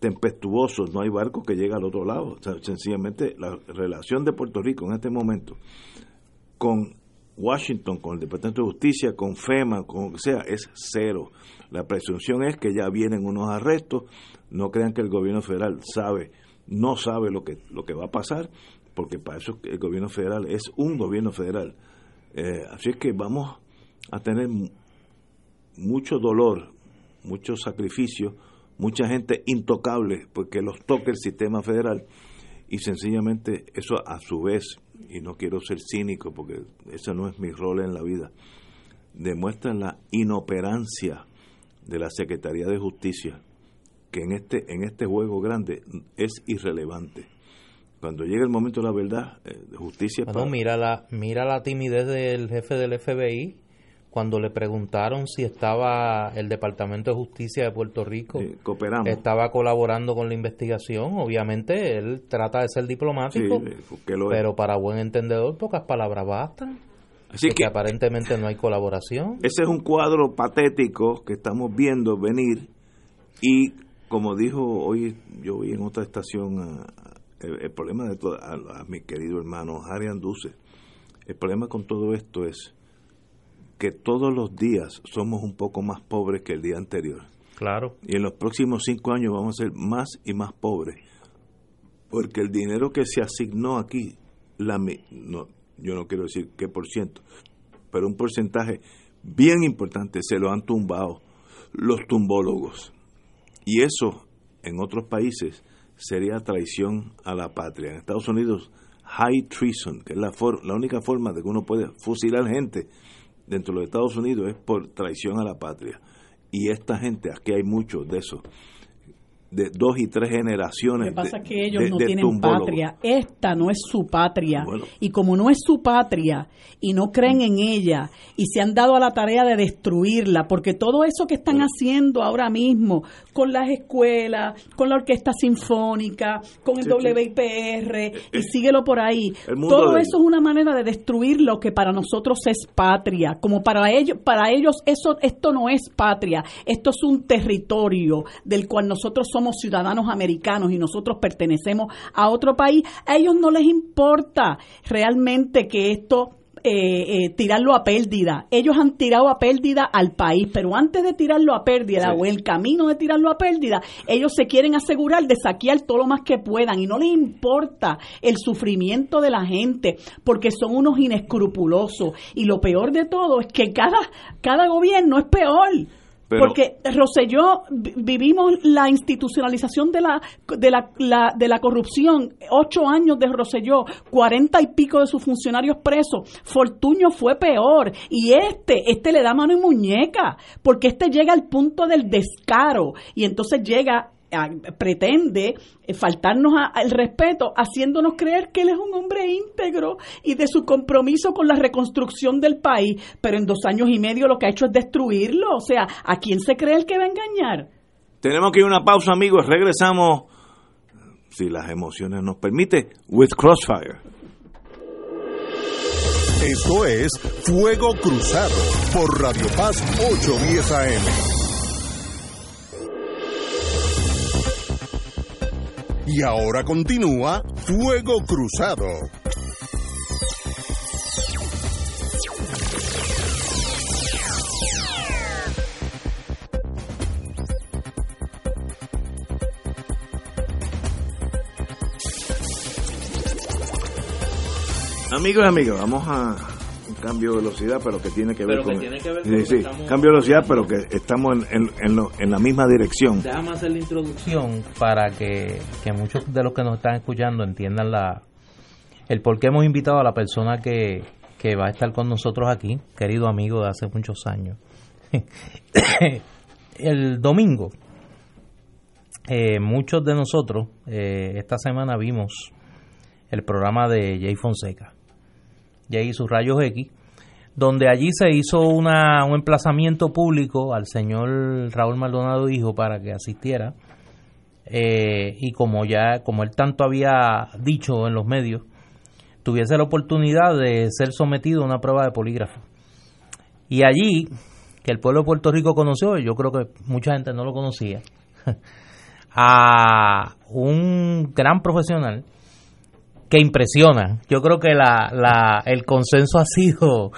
tempestuosos, no hay barco que llegue al otro lado. sencillamente la relación de Puerto Rico en este momento con Washington, con el Departamento de Justicia, con FEMA, con lo que sea, es cero. La presunción es que ya vienen unos arrestos, no crean que el gobierno federal sabe, no sabe lo que, lo que va a pasar, porque para eso el gobierno federal es un gobierno federal. Eh, así es que vamos a tener mucho dolor, mucho sacrificio, mucha gente intocable, porque los toca el sistema federal, y sencillamente eso a su vez y no quiero ser cínico porque ese no es mi rol en la vida, demuestran la inoperancia de la Secretaría de Justicia, que en este, en este juego grande es irrelevante. Cuando llega el momento de la verdad, eh, justicia... Bueno, mira, la, mira la timidez del jefe del FBI cuando le preguntaron si estaba el Departamento de Justicia de Puerto Rico estaba colaborando con la investigación, obviamente él trata de ser diplomático, pero para buen entendedor pocas palabras bastan. Así que, aparentemente no hay colaboración. Ese es un cuadro patético que estamos viendo venir y como dijo hoy yo vi en otra estación el, problema de todo, a, mi querido hermano Harry Anduce, el problema con todo esto es que todos los días somos un poco más pobres que el día anterior. Claro. Y en los próximos cinco años vamos a ser más y más pobres. Porque el dinero que se asignó aquí, la, no, yo no quiero decir qué por ciento, pero un porcentaje bien importante se lo han tumbado los tumbólogos. Y eso en otros países sería traición a la patria. En Estados Unidos, high treason, que es la, la única forma de que uno puede fusilar gente dentro de los Estados Unidos es por traición a la patria. Y esta gente, aquí hay muchos de esos, de dos y tres generaciones. Lo que pasa es que ellos no tienen patria. Esta no es su patria. Y como no es su patria y no creen en ella y se han dado a la tarea de destruirla, porque todo eso que están haciendo ahora mismo con las escuelas, con la orquesta sinfónica, con el WIPR y eh, síguelo por ahí, todo eso es una manera de destruir lo que para nosotros es patria. Como para ellos, para ellos eso esto no es patria, esto es un territorio del cual nosotros somos somos ciudadanos americanos y nosotros pertenecemos a otro país, a ellos no les importa realmente que esto eh, eh, tirarlo a pérdida. Ellos han tirado a pérdida al país, pero antes de tirarlo a pérdida o el camino de tirarlo a pérdida, ellos se quieren asegurar de saquear todo lo más que puedan y no les importa el sufrimiento de la gente porque son unos inescrupulosos. Y lo peor de todo es que cada, cada gobierno es peor. Porque Roselló vivimos la institucionalización de la, de la, de la corrupción, ocho años de Roselló, cuarenta y pico de sus funcionarios presos. Fortuño fue peor. Y este, este le da mano y muñeca, porque este llega al punto del descaro. Y entonces llega pretende eh, faltarnos al respeto, haciéndonos creer que él es un hombre íntegro y de su compromiso con la reconstrucción del país, pero en dos años y medio lo que ha hecho es destruirlo. O sea, ¿a quién se cree el que va a engañar? Tenemos que ir a una pausa, amigos. Regresamos, si las emociones nos permite, with Crossfire. Esto es Fuego Cruzado por Radio Paz 810 AM. Y ahora continúa Fuego Cruzado. Amigos y amigas, vamos a cambio de velocidad, pero que tiene que ver con. sí, cambio de velocidad, pero que estamos en, en, la misma dirección. Déjame hacer la introducción para que, muchos de los que nos están escuchando entiendan la el por qué hemos invitado a la persona que, que va a estar con nosotros aquí, querido amigo de hace muchos años. el domingo, eh, muchos de nosotros eh, esta semana vimos el programa de Jay Fonseca y sus rayos X, donde allí se hizo un emplazamiento público al señor Raúl Maldonado Hijo para que asistiera. Eh, y como ya, como él tanto había dicho en los medios, tuviese la oportunidad de ser sometido a una prueba de polígrafo. Y allí que el pueblo de Puerto Rico conoció, yo creo que mucha gente no lo conocía, a un gran profesional que impresiona. Yo creo que la, la, el consenso ha sido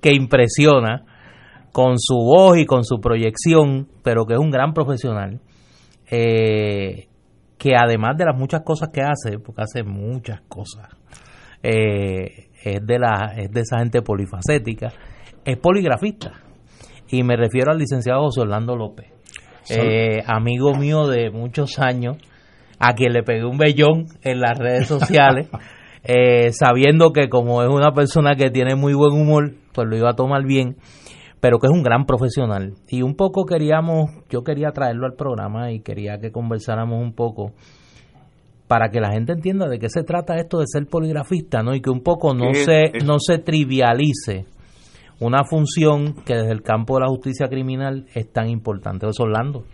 que impresiona con su voz y con su proyección, pero que es un gran profesional, eh, que además de las muchas cosas que hace, porque hace muchas cosas, eh, es, de la, es de esa gente polifacética, es poligrafista. Y me refiero al licenciado José Orlando López, eh, amigo mío de muchos años, a quien le pegué un bellón en las redes sociales, eh, sabiendo que como es una persona que tiene muy buen humor, pues lo iba a tomar bien, pero que es un gran profesional. Y un poco queríamos, yo quería traerlo al programa y quería que conversáramos un poco para que la gente entienda de qué se trata esto de ser poligrafista, ¿no? Y que un poco no se no se trivialice una función que desde el campo de la justicia criminal es tan importante. Es Orlando.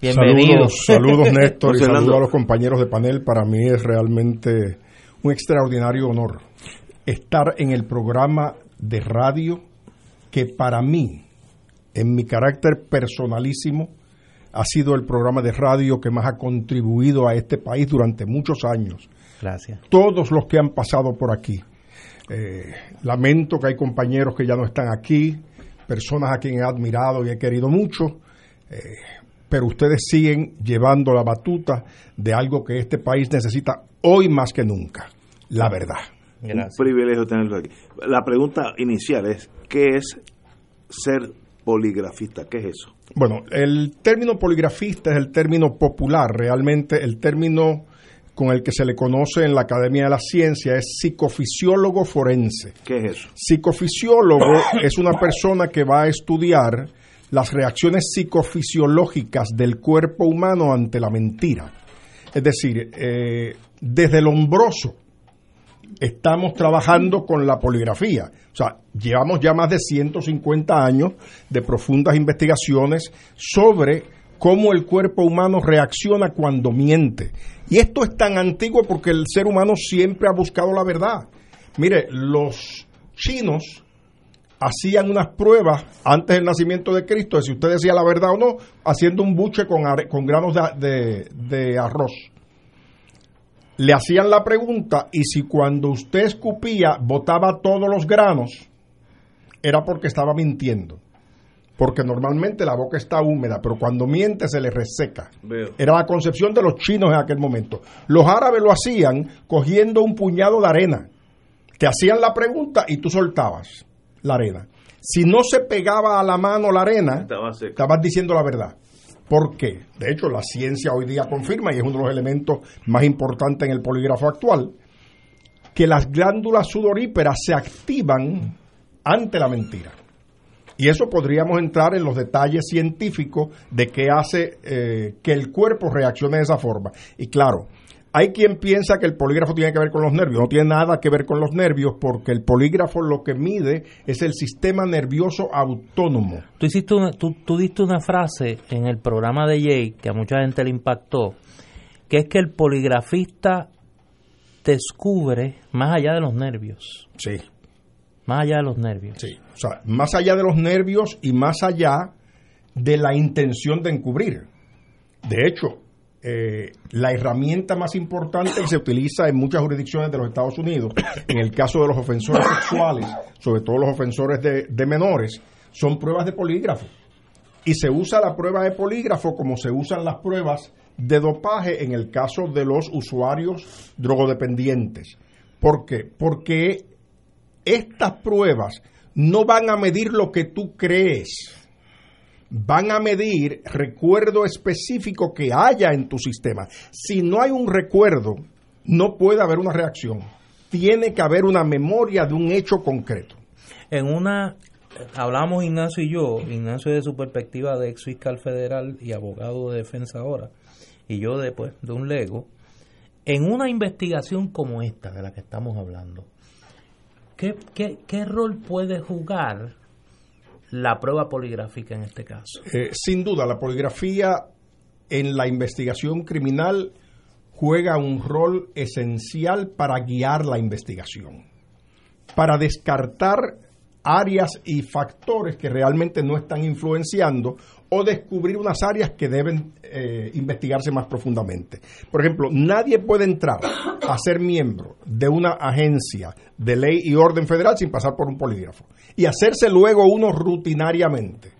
Bienvenido. Saludos, saludos Néstor y saludos a los compañeros de panel. Para mí es realmente un extraordinario honor estar en el programa de radio que para mí, en mi carácter personalísimo, ha sido el programa de radio que más ha contribuido a este país durante muchos años. Gracias. Todos los que han pasado por aquí. Eh, lamento que hay compañeros que ya no están aquí, personas a quien he admirado y he querido mucho. Eh, pero ustedes siguen llevando la batuta de algo que este país necesita hoy más que nunca, la verdad. Un privilegio tenerlo aquí. La pregunta inicial es, ¿qué es ser poligrafista? ¿Qué es eso? Bueno, el término poligrafista es el término popular, realmente el término con el que se le conoce en la Academia de la Ciencia es psicofisiólogo forense. ¿Qué es eso? Psicofisiólogo es una persona que va a estudiar las reacciones psicofisiológicas del cuerpo humano ante la mentira. Es decir, eh, desde el hombroso estamos trabajando con la poligrafía. O sea, llevamos ya más de 150 años de profundas investigaciones sobre cómo el cuerpo humano reacciona cuando miente. Y esto es tan antiguo porque el ser humano siempre ha buscado la verdad. Mire, los chinos hacían unas pruebas antes del nacimiento de Cristo de si usted decía la verdad o no, haciendo un buche con, con granos de, de, arroz. Le hacían la pregunta y si cuando usted escupía botaba todos los granos, era porque estaba mintiendo. Porque normalmente la boca está húmeda, pero cuando miente se le reseca. Era la concepción de los chinos en aquel momento. Los árabes lo hacían cogiendo un puñado de arena. Te hacían la pregunta y tú soltabas la arena. Si no se pegaba a la mano la arena, estabas diciendo la verdad. ¿Por qué? De hecho, la ciencia hoy día confirma, y es uno de los elementos más importantes en el polígrafo actual, que las glándulas sudoríperas se activan ante la mentira. Y eso podríamos entrar en los detalles científicos de qué hace eh, que el cuerpo reaccione de esa forma. Y claro, hay quien piensa que el polígrafo tiene que ver con los nervios. No tiene nada que ver con los nervios porque el polígrafo lo que mide es el sistema nervioso autónomo. Tú, hiciste tú, diste una frase en el programa de Jay que a mucha gente le impactó, que es que el poligrafista descubre más allá de los nervios. Sí. Más allá de los nervios. Sí. O sea, más allá de los nervios y más allá de la intención de encubrir. De hecho, eh, la herramienta más importante que se utiliza en muchas jurisdicciones de los Estados Unidos, en el caso de los ofensores sexuales, sobre todo los ofensores de, menores, son pruebas de polígrafo. Y se usa la prueba de polígrafo como se usan las pruebas de dopaje en el caso de los usuarios drogodependientes. ¿Por qué? Porque estas pruebas no van a medir lo que tú crees van a medir recuerdo específico que haya en tu sistema. Si no hay un recuerdo, no puede haber una reacción. Tiene que haber una memoria de un hecho concreto. En una, hablamos Ignacio y yo, Ignacio de su perspectiva de ex fiscal federal y abogado de defensa ahora, y yo después de un lego, en una investigación como esta de la que estamos hablando, ¿qué, qué, qué rol puede jugar la prueba poligráfica en este caso? Eh, sin duda, la poligrafía en la investigación criminal juega un rol esencial para guiar la investigación, para descartar áreas y factores que realmente no están influenciando o descubrir unas áreas que deben eh, investigarse más profundamente. Por ejemplo, nadie puede entrar a ser miembro de una agencia de ley y orden federal sin pasar por un polígrafo y hacerse luego uno rutinariamente.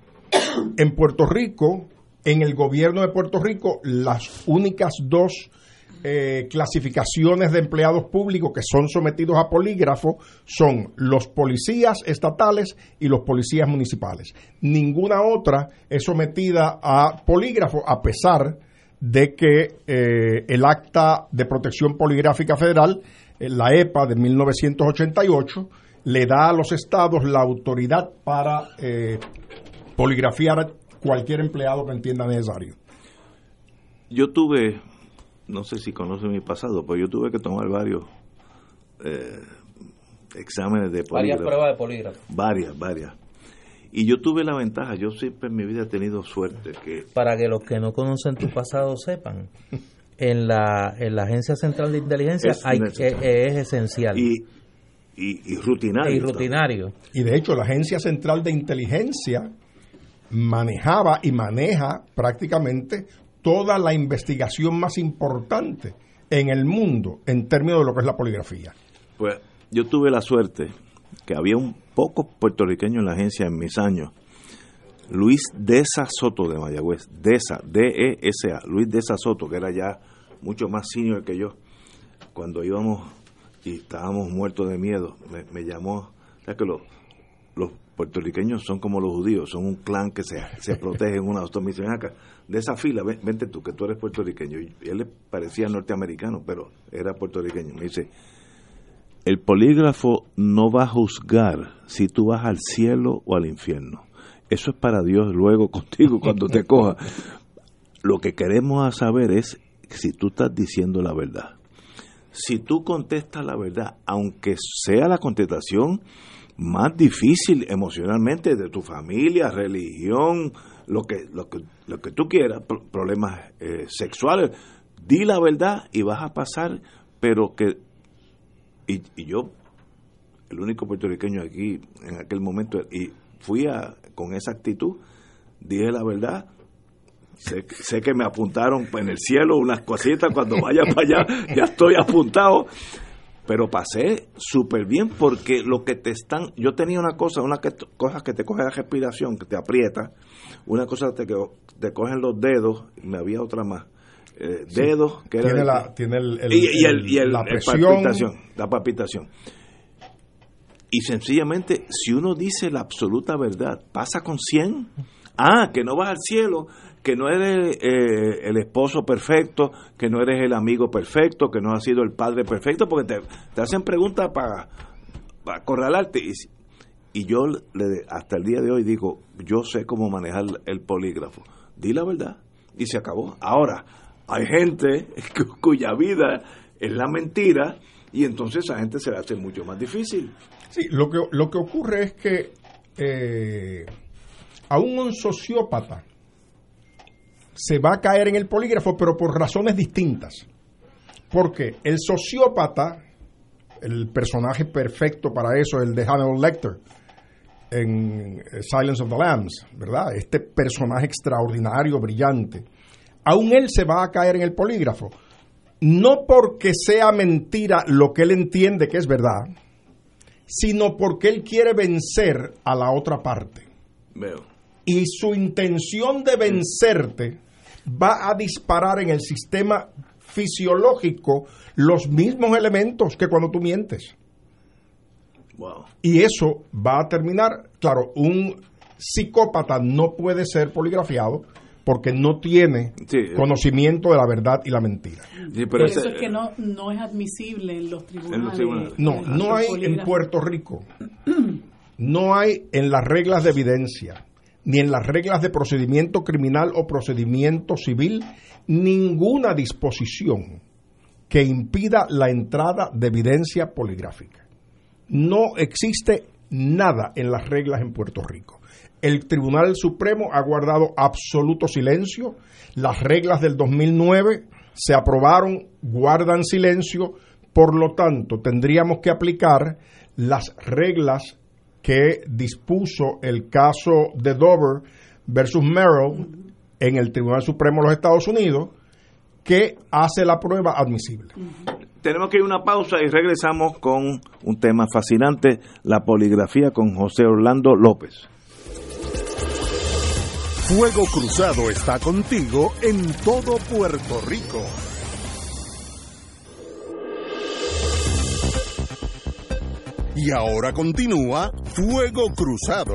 En Puerto Rico, en el gobierno de Puerto Rico, las únicas dos eh, clasificaciones de empleados públicos que son sometidos a polígrafo son los policías estatales y los policías municipales. Ninguna otra es sometida a polígrafo a pesar de que eh, el Acta de Protección Poligráfica Federal, eh, la EPA de 1988, le da a los estados la autoridad para poligrafiar cualquier empleado que entienda necesario. Yo tuve no sé si conoce mi pasado, pero yo tuve que tomar varios eh, exámenes de polígrafo. Varias pruebas de polígrafo. Varias, varias. Y yo tuve la ventaja, yo siempre en mi vida he tenido suerte. que Para que los que no conocen tu pasado sepan, en la, en la Agencia Central de Inteligencia es, hay, es, esencial. Y, y, y rutinario. Y rutinario. Y de hecho la Agencia Central de Inteligencia manejaba y maneja prácticamente toda la investigación más importante en el mundo en términos de lo que es la poligrafía. Pues yo tuve la suerte que había un poco puertorriqueño en la agencia en mis años. Luis Deza Soto de Mayagüez, Deza, D-E-S-A, Luis Deza Soto, que era ya mucho más senior que yo, cuando íbamos y estábamos muertos de miedo, me, llamó, ya que los, los puertorriqueños son como los judíos, son un clan que se, se protege en una. Autonomía acá de esa fila, vente tú, que tú eres puertorriqueño. Y él le parecía norteamericano, pero era puertorriqueño. Me dice, el polígrafo no va a juzgar si tú vas al cielo o al infierno. Eso es para Dios luego contigo cuando te coja. Lo que queremos saber es si tú estás diciendo la verdad. Si tú contestas la verdad, aunque sea la contestación más difícil emocionalmente de tu familia, religión, lo que, lo que, lo que tú quieras, problemas eh, sexuales, di la verdad y vas a pasar, pero que, y, yo, el único puertorriqueño aquí en aquel momento, y fui a, con esa actitud, dije la verdad, Sé, sé, que me apuntaron en el cielo unas cositas, cuando vaya para allá ya estoy apuntado, pero pasé súper bien porque lo que te están, yo tenía una cosa, una que, cosas que te coge la respiración, que te aprieta, una cosa te, te cogen los dedos, y me había otra más. Eh, dedos, que tiene, la, tiene el, y, la palpitación, la palpitación. Y sencillamente, si uno dice la absoluta verdad, pasa con 100. Ah, que no vas al cielo, que no eres eh, el esposo perfecto, que no eres el amigo perfecto, que no has sido el padre perfecto, porque te, te hacen preguntas para, para acorralarte. Y, y yo le, hasta el día de hoy digo, yo sé cómo manejar el polígrafo. Di la verdad y se acabó. Ahora, hay gente cuya vida es la mentira y entonces a gente se le hace mucho más difícil. Sí, lo que, lo que ocurre es que eh, aún un sociópata se va a caer en el polígrafo, pero por razones distintas. Porque el sociópata, el personaje perfecto para eso, el de Hannibal Lecter, en eh, Silence of the Lambs, ¿verdad? Este personaje extraordinario, brillante. Aún él se va a caer en el polígrafo. No porque sea mentira lo que él entiende que es verdad, sino porque él quiere vencer a la otra parte. Veo. Y su intención de vencerte va a disparar en el sistema fisiológico los mismos elementos que cuando tú mientes. Y eso va a terminar, claro, un psicópata no puede ser poligrafiado porque no tiene conocimiento de la verdad y la mentira. Por eso es que no, no es admisible en los tribunales. No, no hay en Puerto Rico, no hay en las reglas de evidencia, ni en las reglas de procedimiento criminal o procedimiento civil, ninguna disposición que impida la entrada de evidencia poligráfica. No existe nada en las reglas en Puerto Rico. El Tribunal Supremo ha guardado absoluto silencio. Las reglas del 2009 se aprobaron, guardan silencio. Por lo tanto, tendríamos que aplicar las reglas que dispuso el caso de Dover versus Merrill en el Tribunal Supremo de los Estados Unidos, que hace la prueba admisible. Tenemos que ir a una pausa y regresamos con un tema fascinante, la poligrafía con José Orlando López. Fuego Cruzado está contigo en todo Puerto Rico. Y ahora continúa Fuego Cruzado.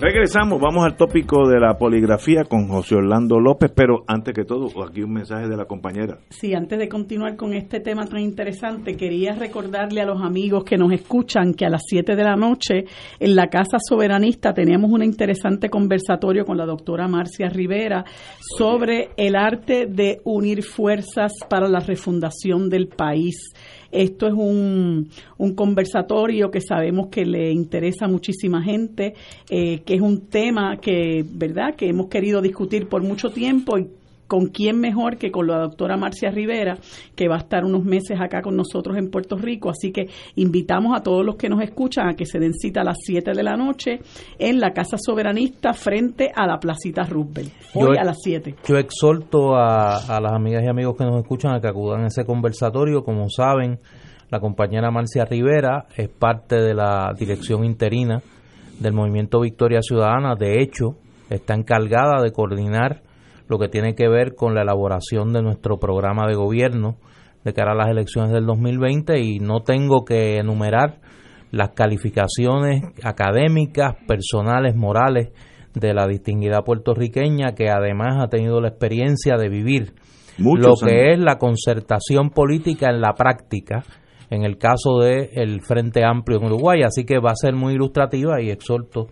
Regresamos, vamos al tópico de la poligrafía con José Orlando López, pero antes que todo, aquí un mensaje de la compañera. Sí, antes de continuar con este tema tan interesante, quería recordarle a los amigos que nos escuchan que a las 7 de la noche en la Casa Soberanista teníamos un interesante conversatorio con la doctora Marcia Rivera sobre el arte de unir fuerzas para la refundación del país. Esto es un, un conversatorio que sabemos que le interesa a muchísima gente, eh, que es un tema que, ¿verdad?, que hemos querido discutir por mucho tiempo y con quién mejor que con la doctora Marcia Rivera, que va a estar unos meses acá con nosotros en Puerto Rico. Así que invitamos a todos los que nos escuchan a que se den cita a las 7 de la noche en la Casa Soberanista frente a la Placita Roosevelt. Hoy a las 7. Yo exhorto a, a las amigas y amigos que nos escuchan a que acudan a ese conversatorio. Como saben, la compañera Marcia Rivera es parte de la dirección interina del movimiento Victoria Ciudadana. De hecho, está encargada de coordinar lo que tiene que ver con la elaboración de nuestro programa de gobierno de cara a las elecciones del 2020 y no tengo que enumerar las calificaciones académicas, personales, morales de la distinguida puertorriqueña que además ha tenido la experiencia de vivir lo que es la concertación política en la práctica en el caso de el Frente Amplio en Uruguay, así que va a ser muy ilustrativa y exhorto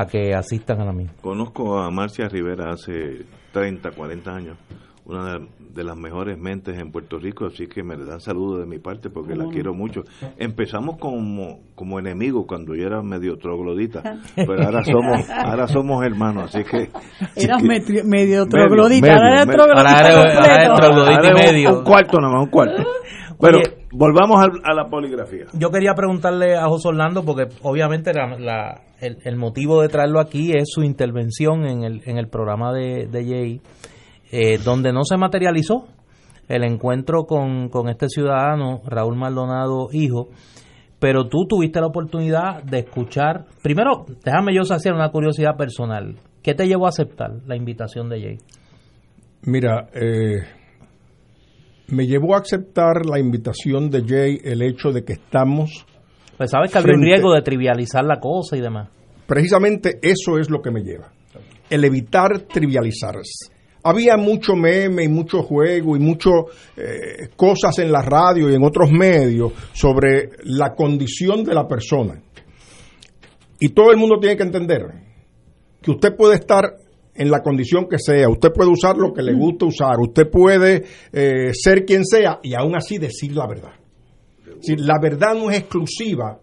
a que asistan a la misma. Conozco a Marcia Rivera hace 30, 40 años, una de las mejores mentes en Puerto Rico, así que me dan saludos de mi parte porque la quiero mucho. Empezamos como, como enemigos cuando yo era medio troglodita, pero ahora somos ahora somos hermanos, así que... Eras medio, troglodita, ahora eres troglodita, medio. Un, cuarto nada más, un cuarto. Pero volvamos a, la poligrafía. Yo quería preguntarle a José Orlando, porque obviamente la, el, motivo de traerlo aquí es su intervención en el, en el programa de, de Jay, eh, donde no se materializó el encuentro con, con este ciudadano, Raúl Maldonado, hijo, pero tú tuviste la oportunidad de escuchar. Primero, déjame yo hacer una curiosidad personal. ¿Qué te llevó a aceptar la invitación de Jay? Mira, eh, me llevó a aceptar la invitación de Jay el hecho de que estamos... Pues sabes que había un riesgo de trivializar la cosa y demás. Precisamente eso es lo que me lleva. El evitar trivializar. Había mucho meme y mucho juego y mucho eh, cosas en la radio y en otros medios sobre la condición de la persona. Y todo el mundo tiene que entender que usted puede estar en la condición que sea. Usted puede usar lo que le guste usar. Usted puede eh, ser quien sea y aún así decir la verdad. la verdad no es exclusiva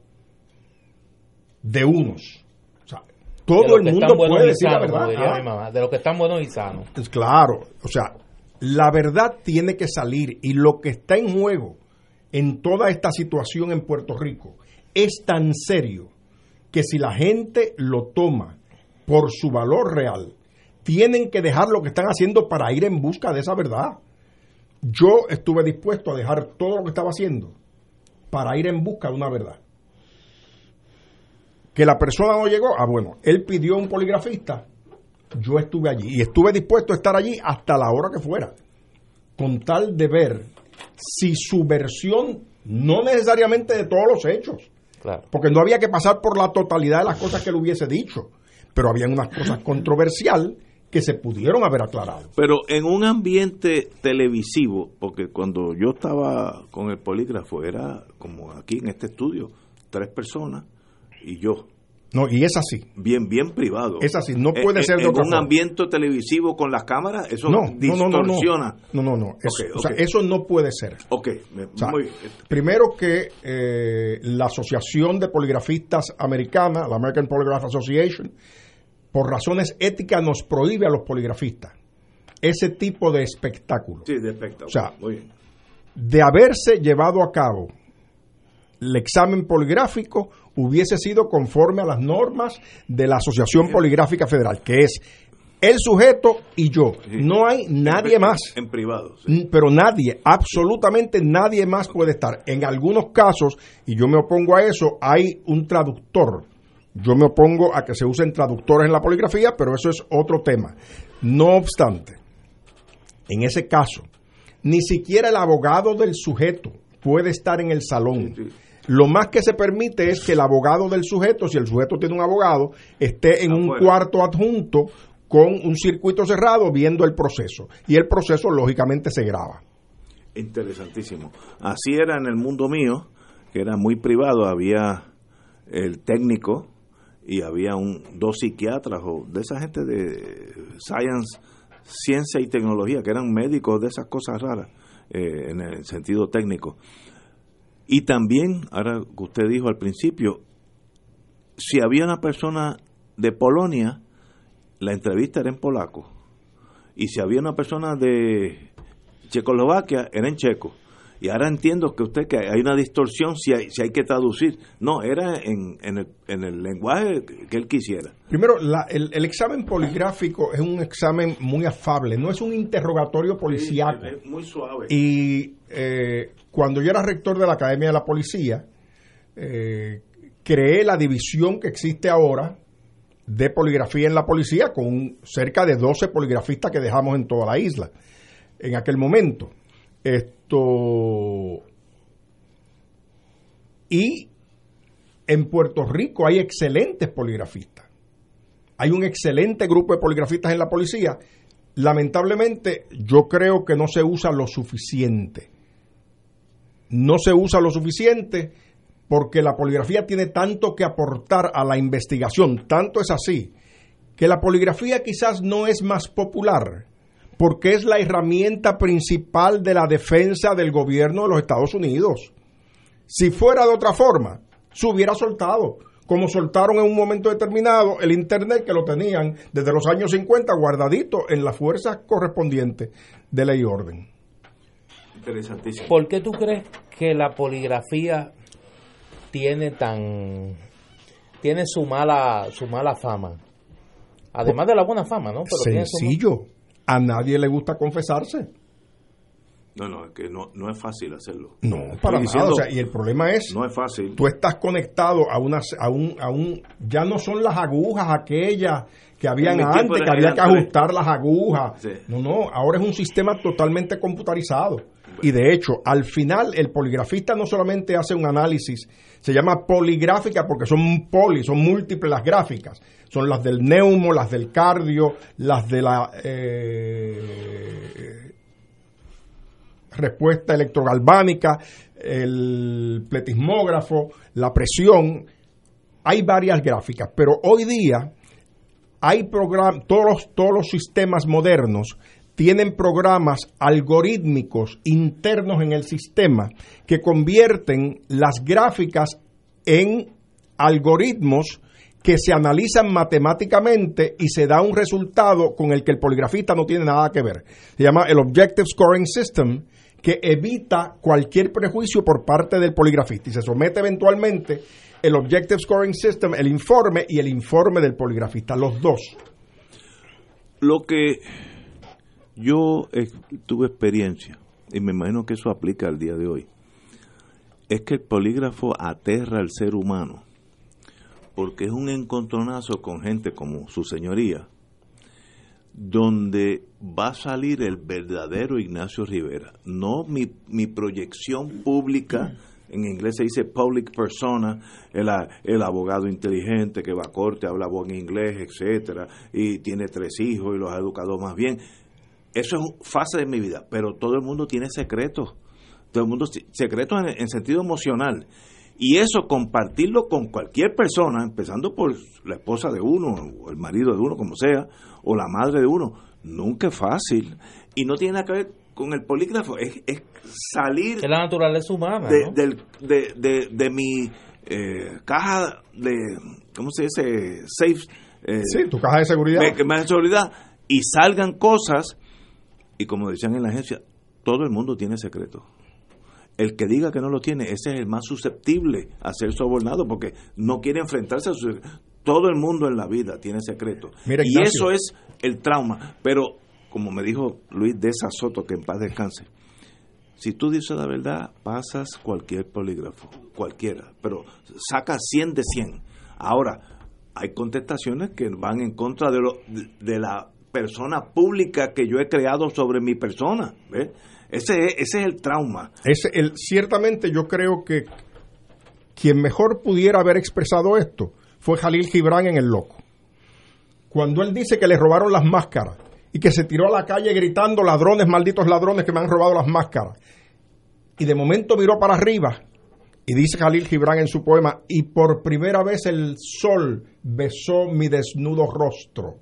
de unos. todo el mundo puede decir la verdad. de lo que están buenos y sanos. Claro. O sea, la verdad tiene que salir y lo que está en juego en toda esta situación en Puerto Rico es tan serio que si la gente lo toma por su valor real, tienen que dejar lo que están haciendo para ir en busca de esa verdad. Yo estuve dispuesto a dejar todo lo que estaba haciendo para ir en busca de una verdad. Que la persona no llegó, ah bueno, él pidió un poligrafista, yo estuve allí y estuve dispuesto a estar allí hasta la hora que fuera, con tal de ver si su versión, no necesariamente de todos los hechos, porque no había que pasar por la totalidad de las cosas que él hubiese dicho, pero había unas cosas controversiales que se pudieron haber aclarado. Pero en un ambiente televisivo, porque cuando yo estaba con el polígrafo era como aquí en este estudio, tres personas y yo. No, y es así. Bien, bien privado. Es así, no puede ser de en un ambiente televisivo con las cámaras, eso no, distorsiona. No, no, no. O sea, eso no puede ser. Ok, Primero que eh, la Asociación de Poligrafistas Americana, la American Polygraph Association, por razones éticas nos prohíbe a los poligrafistas ese tipo de espectáculo. Sí, de espectáculo. O sea, de haberse llevado a cabo el examen poligráfico hubiese sido conforme a las normas de la Asociación Poligráfica Federal, que es el sujeto y yo. No hay nadie más. En privado. Pero nadie, absolutamente nadie más puede estar. En algunos casos, y yo me opongo a eso, hay un traductor. Yo me opongo a que se usen traductores en la poligrafía, pero eso es otro tema. No obstante, en ese caso, ni siquiera el abogado del sujeto puede estar en el salón. Lo más que se permite es que el abogado del sujeto, si el sujeto tiene un abogado, esté en un cuarto adjunto con un circuito cerrado viendo el proceso. Y el proceso lógicamente se graba. Interesantísimo. Así era en el mundo mío, que era muy privado, había el técnico y había un dos psiquiatras o de esa gente de science, ciencia y tecnología, que eran médicos de esas cosas raras eh, en el sentido técnico. Y también, ahora que usted dijo al principio, si había una persona de Polonia, la entrevista era en polaco. Y si había una persona de Checoslovaquia, era en checo. Y ahora entiendo que usted que hay una distorsión si hay, si hay que traducir. No, era en, en, el, en el lenguaje que él quisiera. Primero, el, el, examen poligráfico es un examen muy afable, no es un interrogatorio policial. es muy suave. Y eh, cuando yo era rector de la Academia de la Policía, eh, creé la división que existe ahora de poligrafía en la policía con cerca de 12 poligrafistas que dejamos en toda la isla en aquel momento. Y en Puerto Rico hay excelentes poligrafistas. Hay un excelente grupo de poligrafistas en la policía. Lamentablemente, yo creo que no se usa lo suficiente no se usa lo suficiente porque la poligrafía tiene tanto que aportar a la investigación, tanto es así, que la poligrafía quizás no es más popular, porque es la herramienta principal de la defensa del gobierno de los Estados Unidos. Si fuera de otra forma, se hubiera soltado, como soltaron en un momento determinado el Internet que lo tenían desde los años 50 guardadito en las fuerzas correspondientes de ley y orden. ¿Por qué tú crees que la poligrafía tiene tan tiene su mala su mala fama? Además de la buena fama, ¿no? Pero Sencillo. A nadie le gusta confesarse. No, no, es que no, no es fácil hacerlo. No, para nada. O sea, y el problema es. No es fácil. Tú estás conectado a, una, a, un, a un. Ya no son las agujas aquellas que habían antes, que había que ajustar las agujas. No, no, ahora es un sistema totalmente computarizado. Y de hecho, al final, el poligrafista no solamente hace un análisis, se llama poligráfica porque son poli, son múltiples las gráficas. Son las del neumo, las del cardio, las de la eh, respuesta electrogalvánica, el pletismógrafo, la presión. Hay varias gráficas, pero hoy día hay programas, todos, todos los sistemas modernos tienen programas algorítmicos internos en el sistema que convierten las gráficas en algoritmos que se analizan matemáticamente y se da un resultado con el que el poligrafista no tiene nada que ver. Se llama el Objective Scoring System, que evita cualquier prejuicio por parte del poligrafista y se somete eventualmente el Objective Scoring System, el informe y el informe del poligrafista, los dos. Lo que yo tuve experiencia, y me imagino que eso aplica al día de hoy, es que el polígrafo aterra al ser humano, porque es un encontronazo con gente como su señoría, donde va a salir el verdadero Ignacio Rivera, no mi, proyección pública en inglés se dice public persona, el, el, abogado inteligente que va a corte, habla buen inglés, etcétera, y tiene tres hijos y los ha educado más bien. Eso es fase de mi vida, pero todo el mundo tiene secretos, todo el mundo secretos en, sentido emocional. Y eso compartirlo con cualquier persona, empezando por la esposa de uno, o el marido de uno, como sea, o la madre de uno, nunca es fácil. Y no tiene nada que ver con el polígrafo, es, es salir... Es la naturaleza humana. De, de, de, mi eh, caja de, ¿cómo se dice? Safe. Eh, sí, tu caja de seguridad. de seguridad. Y salgan cosas Y como decían en la agencia, todo el mundo tiene secretos. El que diga que no lo tiene, ese es el más susceptible a ser sobornado porque no quiere enfrentarse a su todo el mundo en la vida tiene secretos. y eso es el trauma. Pero, como me dijo Luis de Soto, que en paz descanse, si tú dices la verdad, pasas cualquier polígrafo, cualquiera, pero saca 100 de 100. Ahora, hay contestaciones que van en contra de, lo, de, la persona pública que yo he creado sobre mi persona. Ese, es, ese es el trauma. Ese, el, ciertamente yo creo que quien mejor pudiera haber expresado esto fue Jalil Gibran en El Loco. Cuando él dice que le robaron las máscaras y que se tiró a la calle gritando ladrones, malditos ladrones que me han robado las máscaras. Y de momento miró para arriba y dice Jalil Gibran en su poema, y por primera vez el sol besó mi desnudo rostro.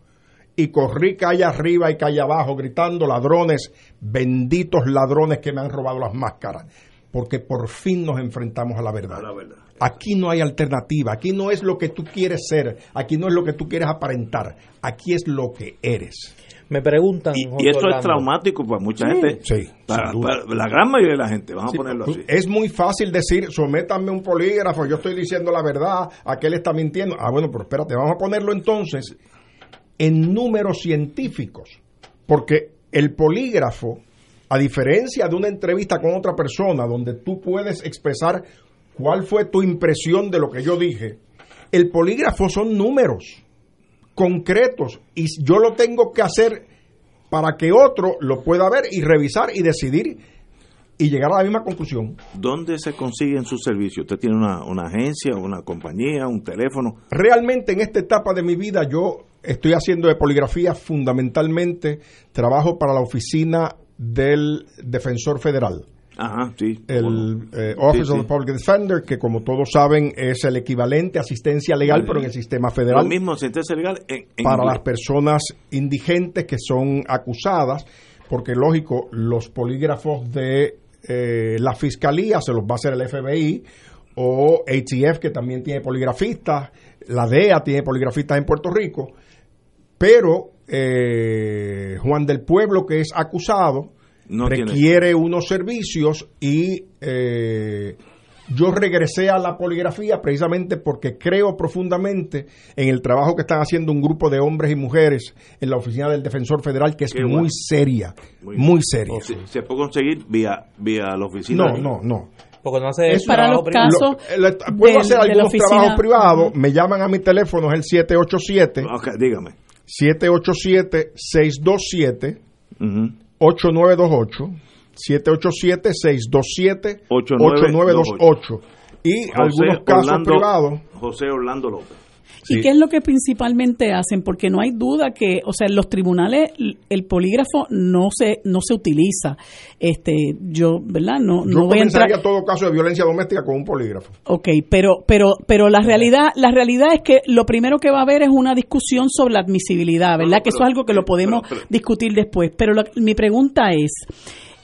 Y corrí calle arriba y calle abajo gritando ladrones, benditos ladrones que me han robado las máscaras. Porque por fin nos enfrentamos a la verdad. Aquí no hay alternativa, aquí no es lo que tú quieres ser, aquí no es lo que tú quieres aparentar, aquí es lo que eres. Me preguntan. Y, esto es traumático para mucha gente. Sí, para, la gran mayoría de la gente, vamos a ponerlo así. Es muy fácil decir, sométanme un polígrafo, yo estoy diciendo la verdad, aquel está mintiendo. Ah, bueno, pero espérate, vamos a ponerlo entonces en números científicos. Porque el polígrafo, a diferencia de una entrevista con otra persona, donde tú puedes expresar cuál fue tu impresión de lo que yo dije, el polígrafo son números concretos y yo lo tengo que hacer para que otro lo pueda ver y revisar y decidir y llegar a la misma conclusión. ¿Dónde se consiguen sus servicios? ¿Usted tiene una, una agencia, una compañía, un teléfono? Realmente en esta etapa de mi vida yo estoy haciendo de poligrafía fundamentalmente, trabajo para la oficina del defensor federal. Ajá, sí. El eh, Office of the Public Defender, que como todos saben es el equivalente a asistencia legal, pero en el sistema federal. Lo mismo, asistencia legal para las personas indigentes que son acusadas, porque lógico, los polígrafos de eh, la fiscalía se los va a hacer el FBI o ATF, que también tiene poligrafistas, la DEA tiene poligrafistas en Puerto Rico, pero eh, Juan del Pueblo, que es acusado, requiere unos servicios y eh, yo regresé a la poligrafía precisamente porque creo profundamente en el trabajo que están haciendo un grupo de hombres y mujeres en la oficina del defensor federal que es muy seria, muy, seria. ¿Se, puede conseguir vía, vía la oficina? No, no, no. Porque no hace es para los casos puedo hacer algunos trabajos privados me llaman a mi teléfono es el 787 Ok, dígame 787 627 8928 787-627-8928 y algunos casos privados. José Orlando López. ¿Y qué es lo que principalmente hacen? Porque no hay duda que, o sea, en los tribunales el polígrafo no se no se utiliza. Este, yo, ¿verdad? No, yo no voy a entrar todo caso de violencia doméstica con un polígrafo. Ok, pero pero pero la realidad la realidad es que lo primero que va a haber es una discusión sobre la admisibilidad, ¿verdad? que eso es algo que lo podemos discutir después. Pero mi pregunta es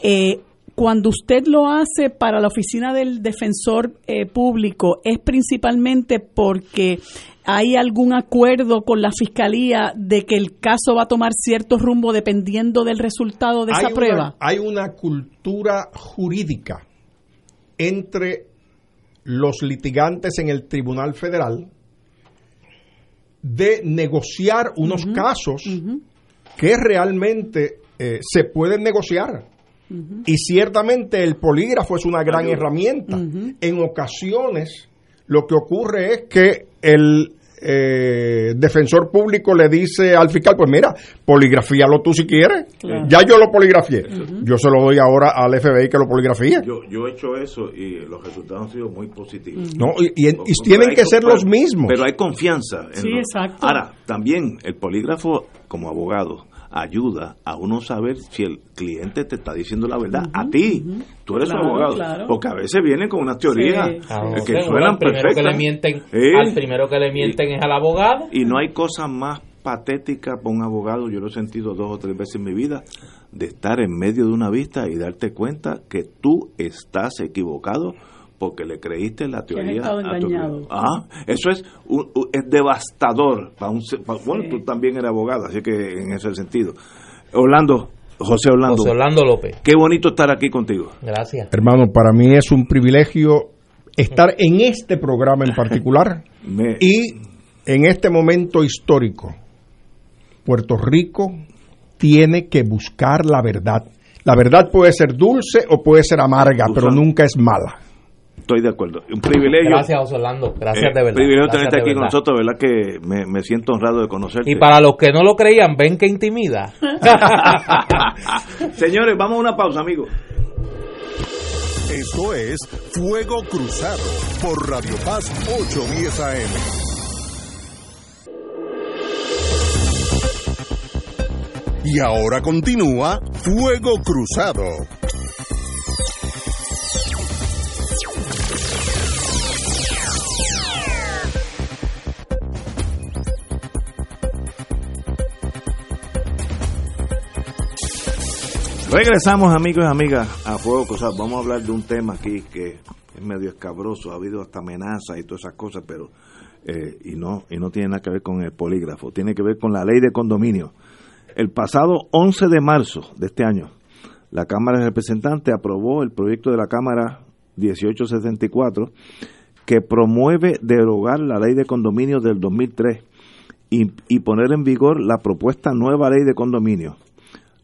eh, cuando usted lo hace para la oficina del defensor eh, público, ¿es principalmente porque hay algún acuerdo con la fiscalía de que el caso va a tomar cierto rumbo dependiendo del resultado de esa prueba? hay una cultura jurídica entre los litigantes en el Tribunal Federal de negociar unos casos que realmente eh, se pueden negociar y ciertamente el polígrafo es una gran herramienta. En ocasiones lo que ocurre es que el eh, defensor público le dice al fiscal, pues mira, poligrafíalo tú si quieres. Ya yo lo poligrafié. Yo se lo doy ahora al FBI que lo poligrafía. Yo, yo he hecho eso y los resultados han sido muy positivos. No, y, tienen que ser los mismos. Pero hay confianza. sí, exacto. Ahora, también el polígrafo como abogado ayuda a uno saber si el cliente te está diciendo la verdad a ti. Tú eres un abogado. Porque a veces vienen con unas teorías que suenan perfectas. Que le mienten, Al primero que le mienten es al abogado. Y no hay cosa más patética para un abogado, yo lo he sentido dos o tres veces en mi vida, de estar en medio de una vista y darte cuenta que tú estás equivocado porque le creíste la teoría. A tu... ah, eso es, es devastador. Para un, bueno, tú también eres abogado, así que en ese sentido. Orlando, José Orlando. José Orlando López. Qué bonito estar aquí contigo. Gracias. Hermano, para mí es un privilegio estar en este programa en particular y en este momento histórico. Puerto Rico tiene que buscar la verdad. La verdad puede ser dulce o puede ser amarga, pero nunca es mala. Estoy de acuerdo. Un privilegio. Gracias, José Orlando. Gracias eh, de verdad. Un privilegio tenerte aquí verdad. con nosotros, ¿verdad? Que me, me, siento honrado de conocerte. Y para los que no lo creían, ven que intimida. Señores, vamos a una pausa, amigos. Esto es Fuego Cruzado por Radio Paz 810 AM. Y ahora continúa Fuego Cruzado. Regresamos amigos y amigas a Fuego Cruzado. Vamos a hablar de un tema aquí que es medio escabroso, ha habido hasta amenazas y todas esas cosas, pero eh, y no y no tiene nada que ver con el polígrafo, tiene que ver con la ley de condominio. El pasado 11 de marzo de este año, la Cámara de Representantes aprobó el proyecto de la Cámara 1874 que promueve derogar la ley de condominio del 2003 y, y poner en vigor la propuesta nueva ley de condominio.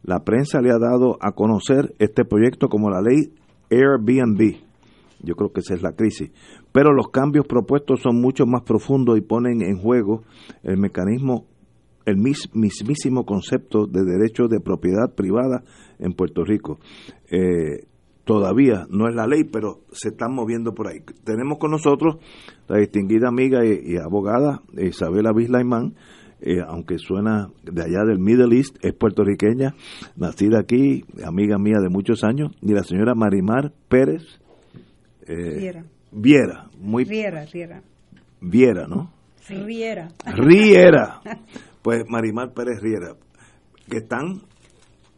La prensa le ha dado a conocer este proyecto como la ley Airbnb. Yo creo que esa es la crisis. Pero los cambios propuestos son mucho más profundos y ponen en juego el mecanismo el mismísimo concepto de derecho de propiedad privada en Puerto Rico. Eh, todavía no es la ley, pero se están moviendo por ahí. Tenemos con nosotros la distinguida amiga y, y abogada Isabela Bislaimán, eh, aunque suena de allá del Middle East, es puertorriqueña, nacida aquí, amiga mía de muchos años, y la señora Marimar Pérez eh, Viera. Viera, muy Viera, Viera. Viera, ¿no? Riera. Riera. Pues Marimar Pérez Riera, que están,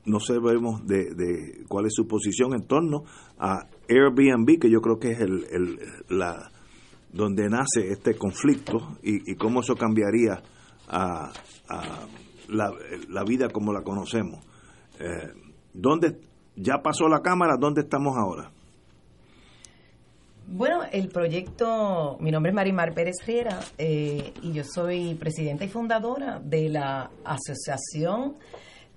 no sabemos de, de cuál es su posición en torno a Airbnb, que yo creo que es el, el la donde nace este conflicto y, y cómo eso cambiaría a, la, la, vida como la conocemos. Eh, ¿Dónde ya pasó la Cámara? ¿Dónde estamos ahora? Bueno, el proyecto, mi nombre es Marimar Pérez Riera eh, y yo soy presidenta y fundadora de la Asociación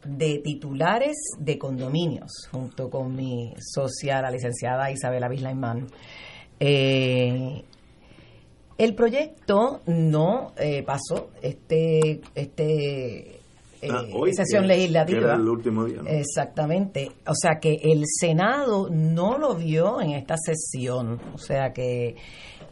de Titulares de Condominios, junto con mi socia, la licenciada Isabela Bislaimán. Eh, el proyecto no eh, pasó este, este ah, hoy, sesión que, legislativa. Que era el último día. ¿no? Exactamente. O sea que el Senado no lo vio en esta sesión. O sea que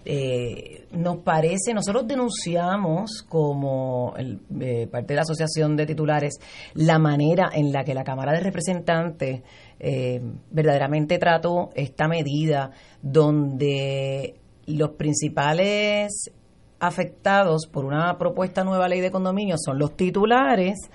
eh, nos parece, nosotros denunciamos como el, eh, parte de la Asociación de Titulares la manera en la que la Cámara de Representantes eh, verdaderamente trató esta medida donde los principales afectados por una propuesta nueva ley de condominio son los titulares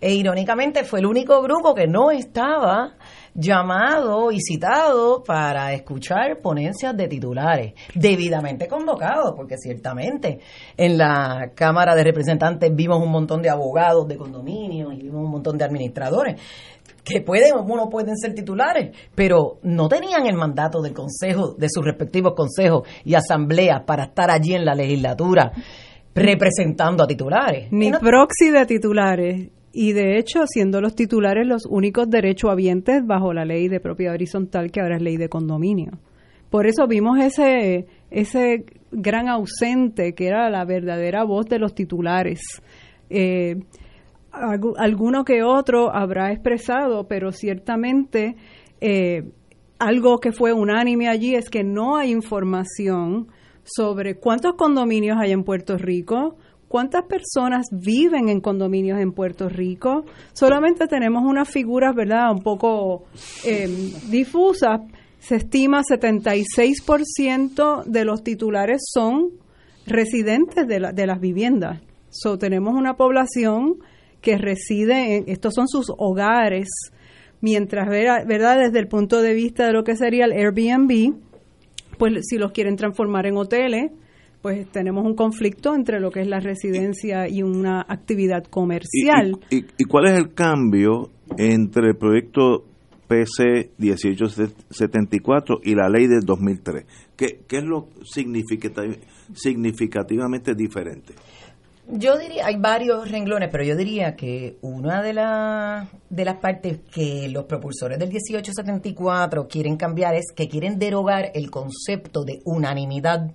e irónicamente fue el único grupo que no estaba llamado y citado para escuchar ponencias de titulares, debidamente convocados, porque ciertamente en la Cámara de Representantes vimos un montón de abogados de condominio y vimos un montón de administradores que pueden o no pueden ser titulares, pero no tenían el mandato del consejo, de sus respectivos consejos y asambleas para estar allí en la legislatura representando a titulares. Ni no, proxy de titulares. Y de hecho, siendo los titulares los únicos derechohabientes bajo la ley de propiedad horizontal, que ahora es ley de condominio. Por eso vimos ese, ese gran ausente que era la verdadera voz de los titulares. Eh, alguno que otro habrá expresado, pero ciertamente eh, algo que fue unánime allí es que no hay información sobre cuántos condominios hay en Puerto Rico, cuántas personas viven en condominios en Puerto Rico. Solamente tenemos unas figuras, ¿verdad?, un poco eh, difusas. Se estima 76% de los titulares son residentes de, la, de las viviendas. So, tenemos una población que reside en, estos son sus hogares, mientras, ¿verdad? Desde el punto de vista de lo que sería el Airbnb, pues si los quieren transformar en hoteles, pues tenemos un conflicto entre lo que es la residencia y una actividad comercial. ¿Y, y, y cuál es el cambio entre el proyecto PC 1874 y la ley del 2003. ¿Qué, qué es lo significativamente diferente? Yo diría, hay varios renglones, pero yo diría que una de, las de las partes que los propulsores del 1874 quieren cambiar es que quieren derogar el concepto de unanimidad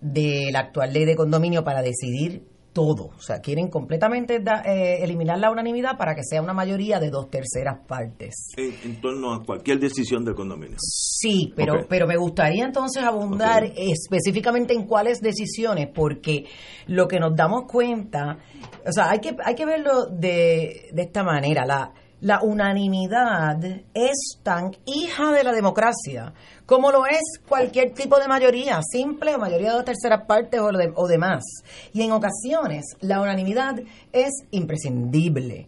de la actual ley de condominio para decidir todo. O sea, quieren completamente eh, eliminar la unanimidad para que sea una mayoría de dos terceras partes. En, torno a cualquier decisión del condominio. Sí, pero, pero me gustaría entonces abundar específicamente en cuáles decisiones, porque lo que nos damos cuenta, o sea, hay que, hay que verlo de, de esta manera. La, la unanimidad es tan hija de la democracia como lo es cualquier tipo de mayoría, simple o mayoría de dos terceras partes o, de, o demás. Y en ocasiones la unanimidad es imprescindible.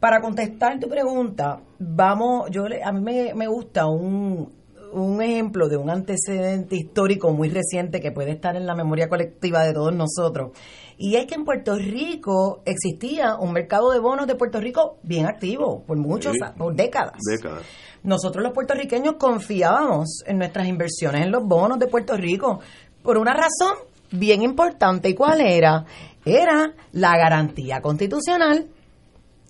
Para contestar tu pregunta, vamos, yo a mí me, me gusta un, un ejemplo de un antecedente histórico muy reciente que puede estar en la memoria colectiva de todos nosotros. Y es que en Puerto Rico existía un mercado de bonos de Puerto Rico bien activo por muchos, por décadas. Décadas. Nosotros los puertorriqueños confiábamos en nuestras inversiones en los bonos de Puerto Rico por una razón bien importante. ¿Y cuál era? Era la garantía constitucional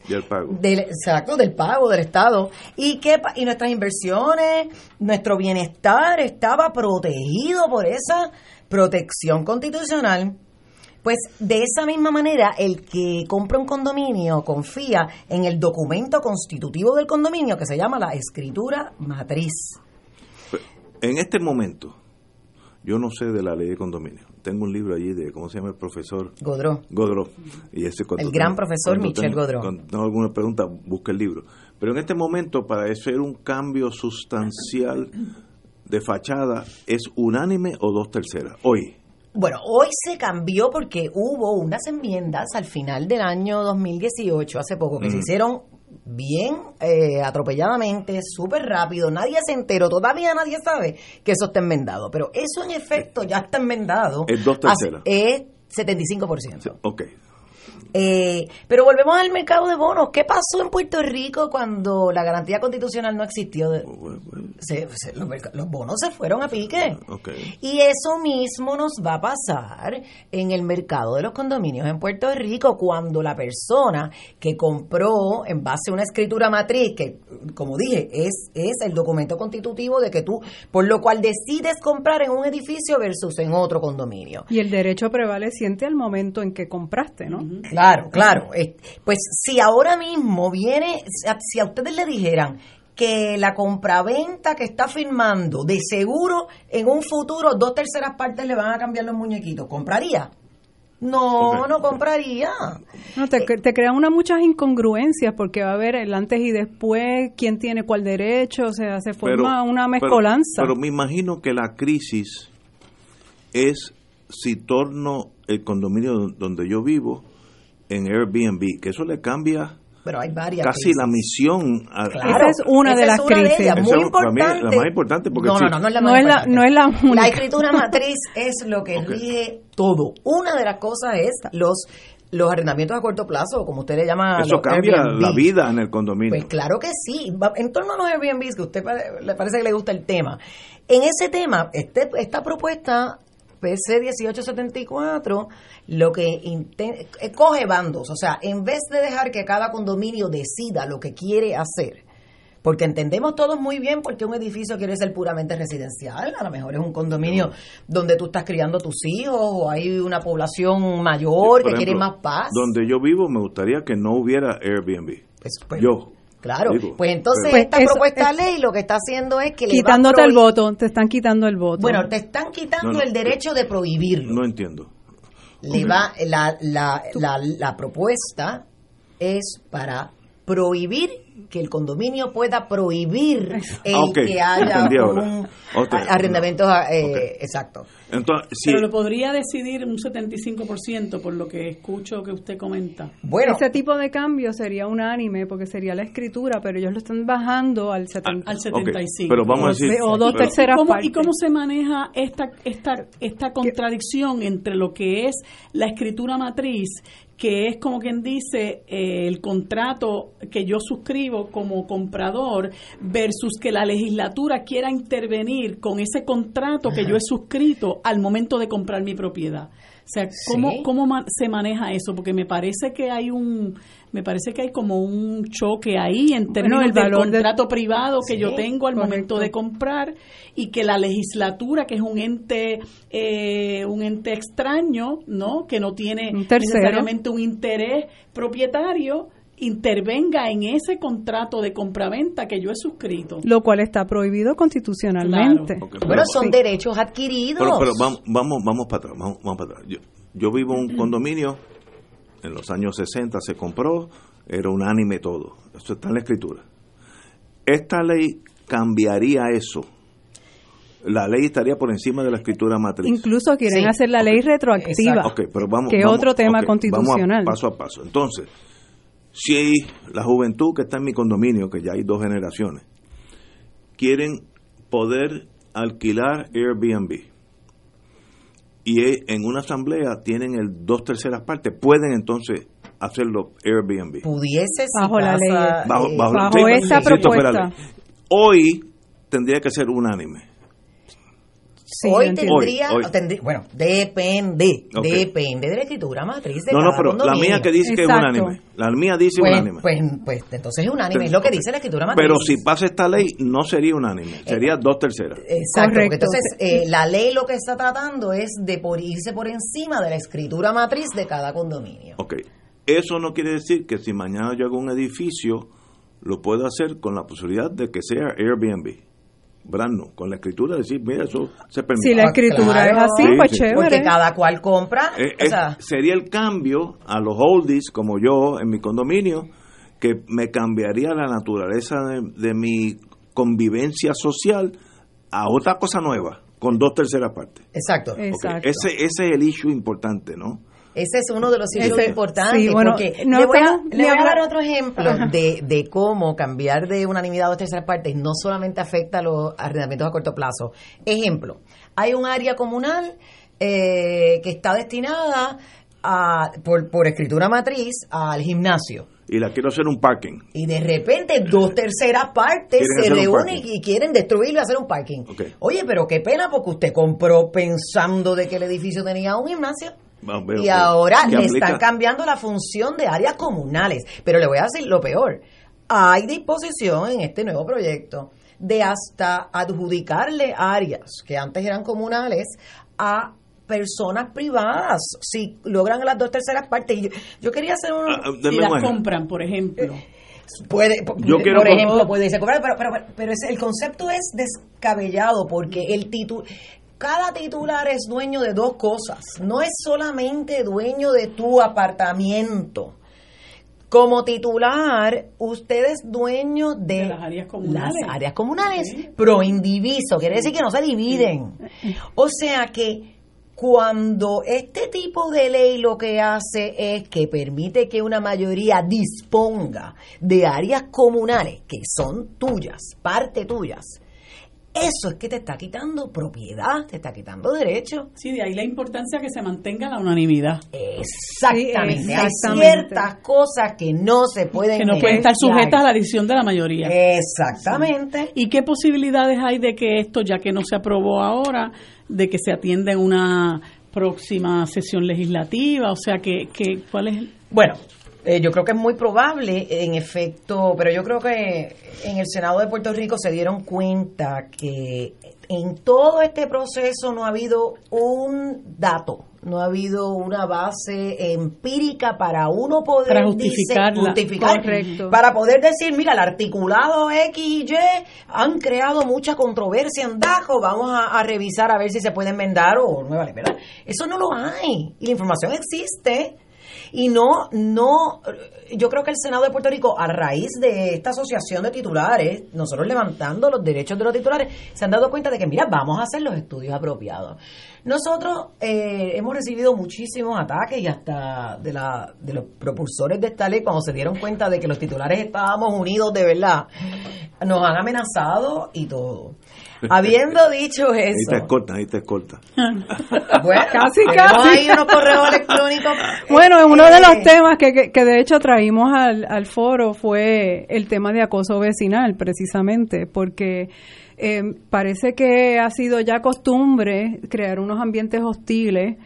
del pago. Del, exacto, del pago del Estado. Y, que, y nuestras inversiones, nuestro bienestar estaba protegido por esa protección constitucional. Pues de esa misma manera, el que compra un condominio confía en el documento constitutivo del condominio que se llama la escritura matriz. En este momento, yo no sé de la ley de condominio. Tengo un libro allí de, ¿cómo se llama el profesor? Godró. Godró. Y ese el gran profesor Michel Godró. Cuando tengo alguna pregunta, busca el libro. Pero en este momento, para hacer un cambio sustancial de fachada, ¿es unánime o dos terceras? Hoy. Bueno, hoy se cambió porque hubo unas enmiendas al final del año 2018, hace poco, que se hicieron bien eh, atropelladamente, súper rápido, nadie se enteró, todavía nadie sabe que eso está enmendado, pero eso en efecto ya está enmendado. Es dos terceras. Es 75%. Ok. Eh, pero volvemos al mercado de bonos. ¿Qué pasó en Puerto Rico cuando la garantía constitucional no existió? los, bonos se fueron a pique. Y eso mismo nos va a pasar en el mercado de los condominios en Puerto Rico cuando la persona que compró en base a una escritura matriz, que como dije, es, es el documento constitutivo de que tú, por lo cual decides comprar en un edificio versus en otro condominio. Y el derecho prevaleciente al momento en que compraste, ¿no? Claro, claro. Pues si ahora mismo viene, si a ustedes le dijeran que la compraventa que está firmando, de seguro en un futuro dos terceras partes le van a cambiar los muñequitos, ¿compraría? No, no compraría. No, te, te crean una muchas incongruencias porque va a haber el antes y después, quién tiene cuál derecho, o sea, se forma una mezcolanza. pero me imagino que la crisis es si torno el condominio donde yo vivo en Airbnb, que eso le cambia pero hay varias casi la misión esa es una de las crisis muy importante la más importante porque no, no, no, no es la más no, es la, no es la única. la escritura matriz es lo que rige todo una de las cosas es los los arrendamientos a corto plazo, como usted le llama. Eso cambia la vida en el condominio. Pues claro que sí. En torno a los Airbnb, que a usted le parece que le gusta el tema. En ese tema, este, esta propuesta PC 1874 lo que eh, coge bandos, o sea, en vez de dejar que cada condominio decida lo que quiere hacer, porque entendemos todos muy bien porque un edificio quiere ser puramente residencial, a lo mejor es un condominio donde tú estás criando tus hijos o hay una población mayor que quiere más paz. Donde yo vivo me gustaría que no hubiera Airbnb. Pues, pues, yo, Claro, pues entonces pues esta propuesta de ley lo que está haciendo es que quitándote el voto, te están quitando el voto. Bueno, te están quitando el derecho de prohibirlo. No entiendo. Le va la, la, la, la propuesta es para prohibir que el condominio pueda prohibir el que haya un arrendamiento eh, exacto. Entonces, Pero lo podría decidir un 75% por lo que escucho que usted comenta. Bueno, ese tipo de cambio sería unánime porque sería la escritura, pero ellos lo están bajando al, 70, al 75. Pero vamos a decir, o dos terceras ¿Y cómo, partes. ¿Y cómo se maneja esta esta esta contradicción entre lo que es la escritura matriz que es como quien dice eh, el contrato que yo suscribo como comprador versus que la legislatura quiera intervenir con ese contrato que yo he suscrito al momento de comprar mi propiedad. O sea, ¿cómo, cómo se maneja eso? Porque me parece que hay un me parece que hay como un choque ahí en términos del contrato privado que yo tengo al momento de comprar y que la legislatura, que es un ente eh, un ente extraño, ¿no? Que no tiene necesariamente un interés propietario, intervenga en ese contrato de compraventa que yo he suscrito. Lo cual está prohibido constitucionalmente. bueno, son derechos adquiridos. Pero, vamos, vamos, vamos para atrás. Vamos, para atrás. Yo, yo vivo en un condominio, en los años 60 se compró, era unánime todo. Eso está en la escritura. Esta ley cambiaría eso la ley estaría por encima de la escritura matriz. Incluso quieren hacer la ley retroactiva, pero vamos, que es otro tema constitucional. Vamos paso a paso. Entonces, si la juventud que está en mi condominio, que ya hay dos generaciones, quieren poder alquilar Airbnb y e, en una asamblea tienen el dos terceras partes, pueden entonces hacerlo Airbnb. Pudiese bajo la ley, bajo, esta propuesta. Hoy tendría que ser unánime hoy, tendría, bueno, depende, depende de la escritura matriz de No, no, pero la mía que dice que es unánime. La mía dice pues, unánime. Pues, pues entonces es unánime, es lo que dice la escritura matriz. Pero si pasa esta ley, no sería unánime, eh, sería dos terceras. Exacto, entonces eh, la ley lo que está tratando es de por, irse por encima de la escritura matriz de cada condominio. Ok, eso no quiere decir que si mañana yo hago un edificio, lo puedo hacer con la posibilidad de que sea Airbnb brando, con la escritura decir, mira, eso se permite. Si la ah, escritura es así, pues chévere. Porque cada cual compra. Eh, sería el cambio a los oldies, como yo en mi condominio, que me cambiaría la naturaleza de, mi convivencia social a otra cosa nueva, con dos terceras partes. Exacto. Exacto. Ese, ese es el issue importante, ¿no? Ese es uno de los sitios importantes. porque le voy, a, dar otro ejemplo de, de, cómo cambiar de unanimidad a dos terceras partes no solamente afecta a los arrendamientos a corto plazo. Ejemplo, hay un área comunal eh, que está destinada a, por, por escritura matriz al gimnasio y la quiero hacer un parking. Y de repente dos terceras partes se reúnen y quieren destruirlo y hacer un parking. Oye, pero qué pena porque usted compró pensando de que el edificio tenía un gimnasio y ahora le están cambiando la función de áreas comunales. Pero le voy a decir lo peor. Hay disposición en este nuevo proyecto de hasta adjudicarle áreas que antes eran comunales a personas privadas si logran las dos terceras partes. yo, quería hacer un... Ah, ah, si las compran, por ejemplo. Puede, yo por ejemplo, puede ser pero, pero, pero, el concepto es descabellado porque el título cada titular es dueño de dos cosas. No es solamente dueño de tu apartamento. Como titular, usted es dueño de, las áreas comunales. Las áreas comunales, pro indiviso, quiere decir que no se dividen. O sea que cuando este tipo de ley lo que hace es que permite que una mayoría disponga de áreas comunales que son tuyas, parte tuyas, eso es que te está quitando propiedad, te está quitando derecho. Sí, de ahí la importancia que se mantenga la unanimidad. Exactamente. Hay ciertas cosas que no se pueden. Que no pueden estar sujetas a la decisión de la mayoría. Exactamente. ¿Y qué posibilidades hay de que esto, ya que no se aprobó ahora, de que se atienda en una próxima sesión legislativa? O sea, que, que ¿cuál es? Bueno, eh, yo creo que es muy probable, en efecto, pero yo creo que en el Senado de Puerto Rico se dieron cuenta que en todo este proceso no ha habido un dato, no ha habido una base empírica para uno poder para justificar, para poder decir, mira, el articulado X y Y han creado mucha controversia en Dajo, vamos a, revisar a ver si se puede enmendar o nueva ¿verdad? Eso no lo hay. Y la información existe Y no, no, yo creo que el Senado de Puerto Rico, a raíz de esta asociación de titulares, nosotros levantando los derechos de los titulares, se han dado cuenta de que, mira, vamos a hacer los estudios apropiados. Nosotros eh, hemos recibido muchísimos ataques y hasta de, la, de los propulsores de esta ley, cuando se dieron cuenta de que los titulares estábamos unidos de verdad, nos han amenazado y todo. Habiendo dicho eso. Ahí te escolta, ahí te escolta. Bueno, casi, casi. ahí unos correos electrónicos. Bueno, uno de los eh, temas que, que, de hecho traímos al, al foro fue el tema de acoso vecinal, precisamente, porque eh, parece que ha sido ya costumbre crear unos ambientes hostiles.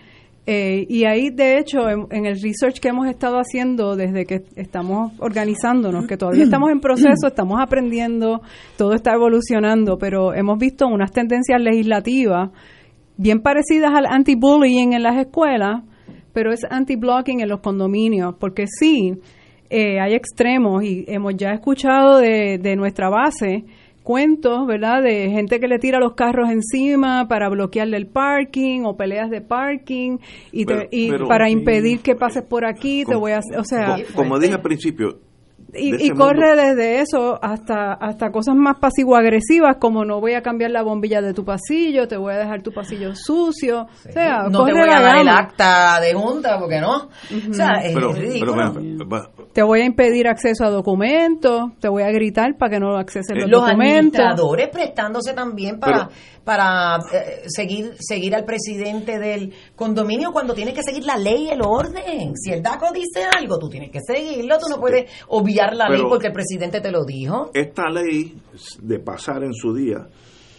Eh, y ahí, de hecho, en, el research que hemos estado haciendo desde que estamos organizándonos, que todavía estamos en proceso, estamos aprendiendo, todo está evolucionando, pero hemos visto unas tendencias legislativas bien parecidas al anti-bullying en las escuelas, pero es anti-blocking en los condominios, porque sí, eh, hay extremos y hemos ya escuchado de, de nuestra base cuentos, ¿verdad? De gente que le tira los carros encima para bloquearle el parking o peleas de parking y, para impedir que pases por aquí, te voy a, o sea, como dije al principio, y, corre desde eso hasta hasta cosas más pasivo-agresivas como no voy a cambiar la bombilla de tu pasillo, te voy a dejar tu pasillo sucio, o sea, no te voy a dar el acta de junta porque no, o sea, es ridículo. te voy a impedir acceso a documentos, te voy a gritar para que no accesen los, los documentos. Los administradores prestándose también para para eh, seguir seguir al presidente del condominio cuando tienes que seguir la ley y el orden. Si el DACO dice algo, tú tienes que seguirlo, tú no puedes obviar la ley porque el presidente te lo dijo. Esta ley, de pasar en su día,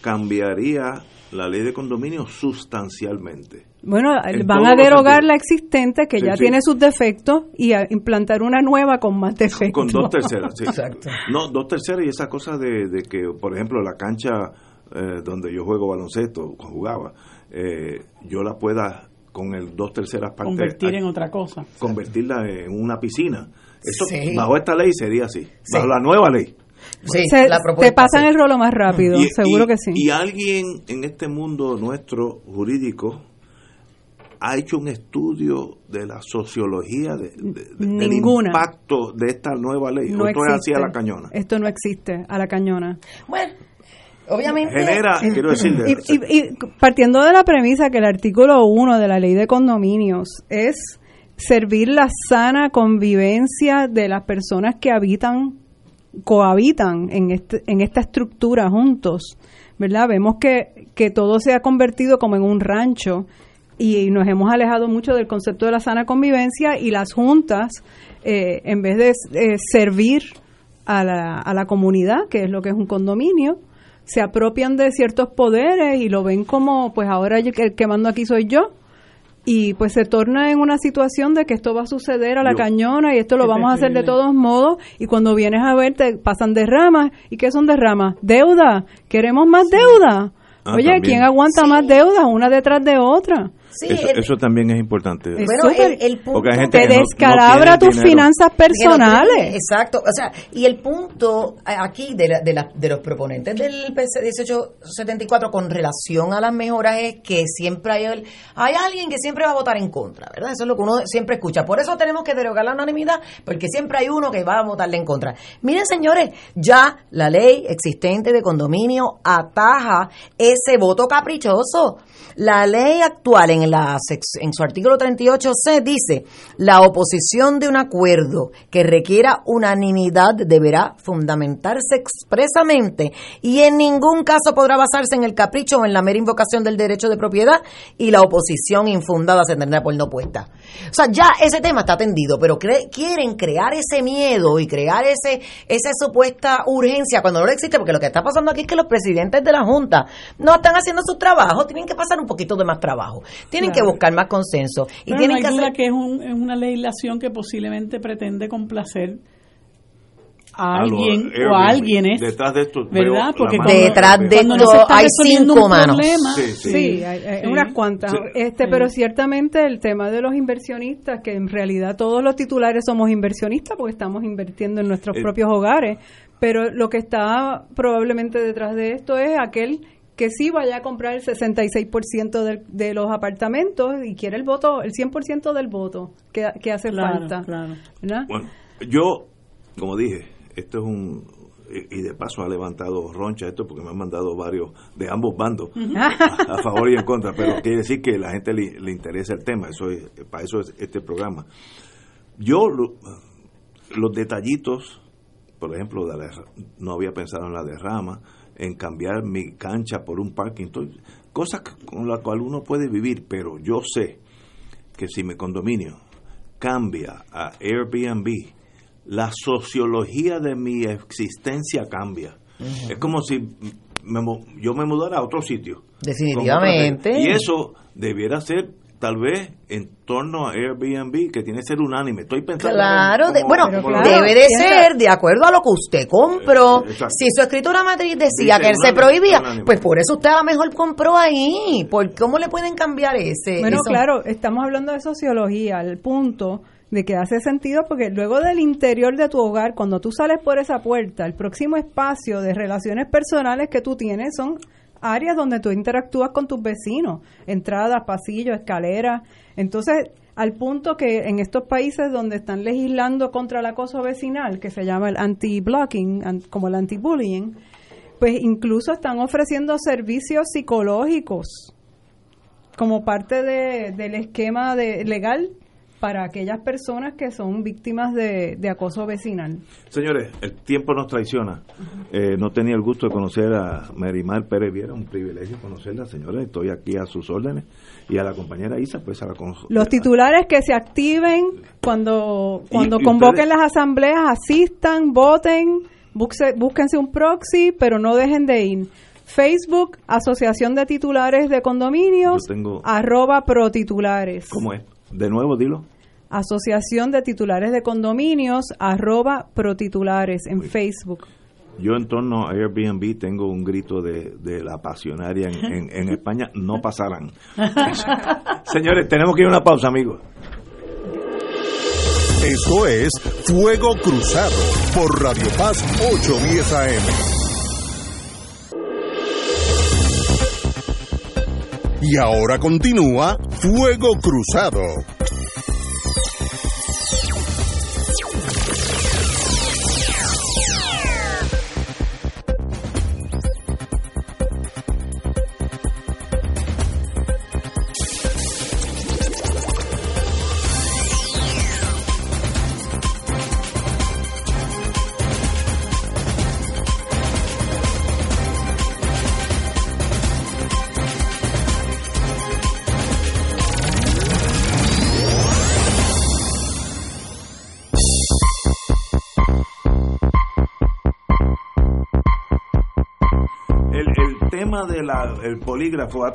cambiaría la ley de condominio sustancialmente. Bueno, van a derogar la existente que ya tiene sus defectos y a implantar una nueva con más defectos. Con dos terceras, sí. Exacto. No, dos terceras y esa cosa de, de que, por ejemplo, la cancha eh, donde yo juego baloncesto, jugaba, eh, yo la pueda con el dos terceras partes. Convertir en otra cosa. Convertirla en una piscina. Eso, bajo esta ley sería así. Bajo la nueva ley. Sí, te pasan el rolo más rápido, seguro que sí. Y alguien en este mundo nuestro jurídico ha hecho un estudio de la sociología de, del impacto de esta nueva ley. No esto es así a la cañona. Esto no existe a la cañona. Bueno, Obviamente. Genera, quiero decir. Y, partiendo de la premisa que el artículo 1 de la ley de condominios es servir la sana convivencia de las personas que habitan, cohabitan en, este, en esta estructura juntos, ¿verdad? Vemos que, que todo se ha convertido como en un rancho y nos hemos alejado mucho del concepto de la sana convivencia y las juntas, eh, en vez de eh, servir a la, a la comunidad, que es lo que es un condominio, se apropian de ciertos poderes y lo ven como, pues ahora el que mando aquí soy yo. Y pues se torna en una situación de que esto va a suceder a la cañona y esto lo vamos a hacer de todos modos. Y cuando vienes a ver, te pasan derramas. ¿Y qué son derramas? Deuda. ¿Queremos más deuda? Ah, Oye, ¿quién aguanta más deuda una detrás de otra? Eso, también es importante. el, punto te descalabra tus finanzas personales. exacto. O sea, y el punto aquí de, de, de los proponentes del PC 1874 con relación a las mejoras es que siempre hay, hay alguien que siempre va a votar en contra, ¿verdad? Eso es lo que uno siempre escucha. Por eso tenemos que derogar la unanimidad, porque siempre hay uno que va a votarle en contra. Miren, señores, ya la ley existente de condominio ataja ese voto caprichoso. La ley actual en, la, en su artículo 38c dice, la oposición de un acuerdo que requiera unanimidad deberá fundamentarse expresamente y en ningún caso podrá basarse en el capricho o en la mera invocación del derecho de propiedad y la oposición infundada se tendrá por no puesta. O sea, ya ese tema está atendido, pero quieren crear ese miedo y crear ese esa supuesta urgencia cuando no existe, porque lo que está pasando aquí es que los presidentes de la Junta no están haciendo su trabajo, tienen que pasar un poquito de más trabajo. Tienen que buscar más consenso. Y tienen no hay que duda que es, es una legislación que posiblemente pretende complacer a alguien o a alguienes detrás de esto verdad porque detrás de esto hay cinco manos. sí, hay, unas cuantas. Este pero ciertamente el tema de los inversionistas que en realidad todos los titulares somos inversionistas porque estamos invirtiendo en nuestros eh, propios hogares pero lo que está probablemente detrás de esto es aquel que sí vaya a comprar el 66% de, de los apartamentos y quiere el voto, el 100% del voto que, que hace falta. Bueno, yo, como dije, esto es un, y de paso ha levantado roncha esto porque me han mandado varios de ambos bandos a, favor y en contra, pero quiere decir que a la gente le, interesa el tema, eso es, para eso es este programa. Yo los detallitos, por ejemplo, no había pensado en la derrama, en cambiar mi cancha por un parking, cosas con las cuales uno puede vivir, pero yo sé que si mi condominio cambia a Airbnb, la sociología de mi existencia cambia. Es como si yo me mudara a otro sitio. Definitivamente. Y eso debiera ser tal vez en torno a Airbnb, que tiene que ser unánime. Estoy pensando. Claro, bueno, debe de ser de acuerdo a lo que usted compró. Si su escritura matriz decía que él se prohibía, pues por eso usted a lo mejor compró ahí. ¿Por cómo le pueden cambiar ese? Bueno, claro, estamos hablando de sociología. El punto de que hace sentido porque luego del interior de tu hogar, cuando tú sales por esa puerta, el próximo espacio de relaciones personales que tú tienes son áreas donde tú interactúas con tus vecinos, entradas, pasillos, escaleras. Entonces, al punto que en estos países donde están legislando contra el acoso vecinal, que se llama el anti-blocking, como el anti-bullying, pues incluso están ofreciendo servicios psicológicos como parte de, del esquema de, legal para aquellas personas que son víctimas de, acoso vecinal. Señores, el tiempo nos traiciona. Eh, no tenía el gusto de conocer a Merimar Pérez Viera, un privilegio conocerla, señora. Estoy aquí a sus órdenes. Y a la compañera Isa, pues a la Los titulares que se activen cuando, cuando convoquen las asambleas, asistan, voten, búsquense un proxy, pero no dejen de ir. Facebook, Asociación de Titulares de Condominios, arroba protitulares. ¿Cómo es? De nuevo, dilo. Asociación de Titulares de Condominios, arroba protitulares en Facebook. Yo en torno a Airbnb tengo un grito de, la pasionaria en, en, España, no pasarán. Señores, tenemos que ir a una pausa, amigos. Esto es Fuego Cruzado por Radio Paz 810 AM. Y ahora continúa Fuego Cruzado. El polígrafo ha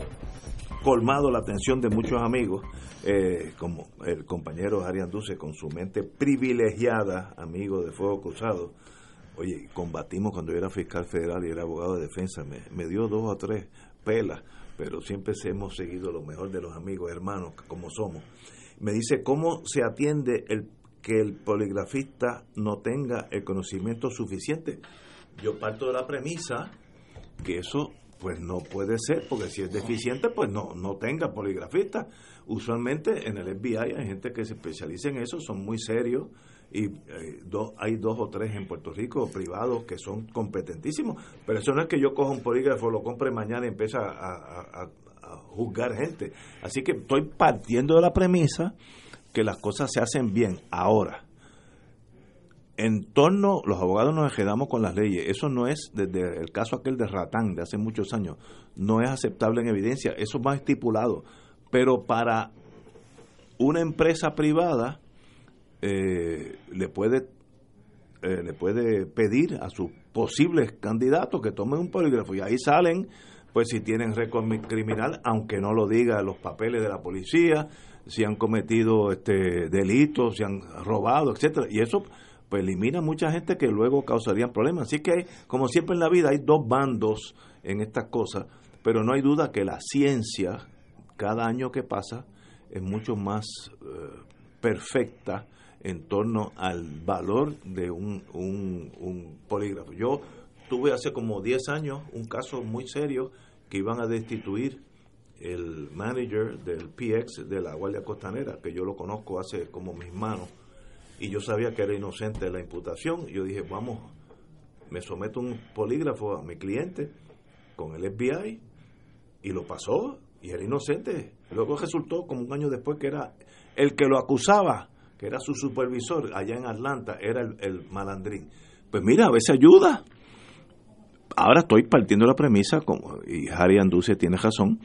colmado la atención de muchos amigos, eh, como el compañero Arián Duce con su mente privilegiada, amigo de Fuego Cruzado. Oye, combatimos cuando yo era fiscal federal y era abogado de defensa, me, dio dos o tres pelas, pero siempre hemos seguido lo mejor de los amigos, hermanos, como somos. Me dice, ¿cómo se atiende el que el poligrafista no tenga el conocimiento suficiente? Yo parto de la premisa que eso pues no puede ser, porque si es deficiente, pues no, no tenga poligrafista. Usualmente en el FBI hay gente que se especializa en eso, son muy serios y eh, hay dos o tres en Puerto Rico privados que son competentísimos, pero eso no es que yo coja un polígrafo, lo compre mañana y empiece a, juzgar gente. Así que estoy partiendo de la premisa que las cosas se hacen bien ahora en torno, los abogados nos quedamos con las leyes. Eso no es, desde el caso aquel de Ratán de hace muchos años, no es aceptable en evidencia. Eso va estipulado. Pero para una empresa privada, eh, le puede eh, le puede pedir a sus posibles candidatos que tomen un polígrafo y ahí salen pues si tienen récord criminal aunque no lo diga los papeles de la policía si han cometido este delitos si han robado etcétera y eso pues elimina mucha gente que luego causarían problemas. Así que, como siempre en la vida, hay dos bandos en estas cosas, pero no hay duda que la ciencia, cada año que pasa, es mucho más eh, perfecta en torno al valor de un, un, polígrafo. Yo tuve hace como 10 años un caso muy serio que iban a destituir el manager del PX de la Guardia Costanera, que yo lo conozco hace como mis manos, y yo sabía que era inocente la imputación. Yo dije, vamos, me someto un polígrafo a mi cliente con el FBI, y lo pasó, y era inocente. Luego resultó, como un año después, que era el que lo acusaba, que era su supervisor allá en Atlanta, era el, malandrín. Pues mira, a veces ayuda. Ahora estoy partiendo la premisa, como, y Harry Anduce tiene razón,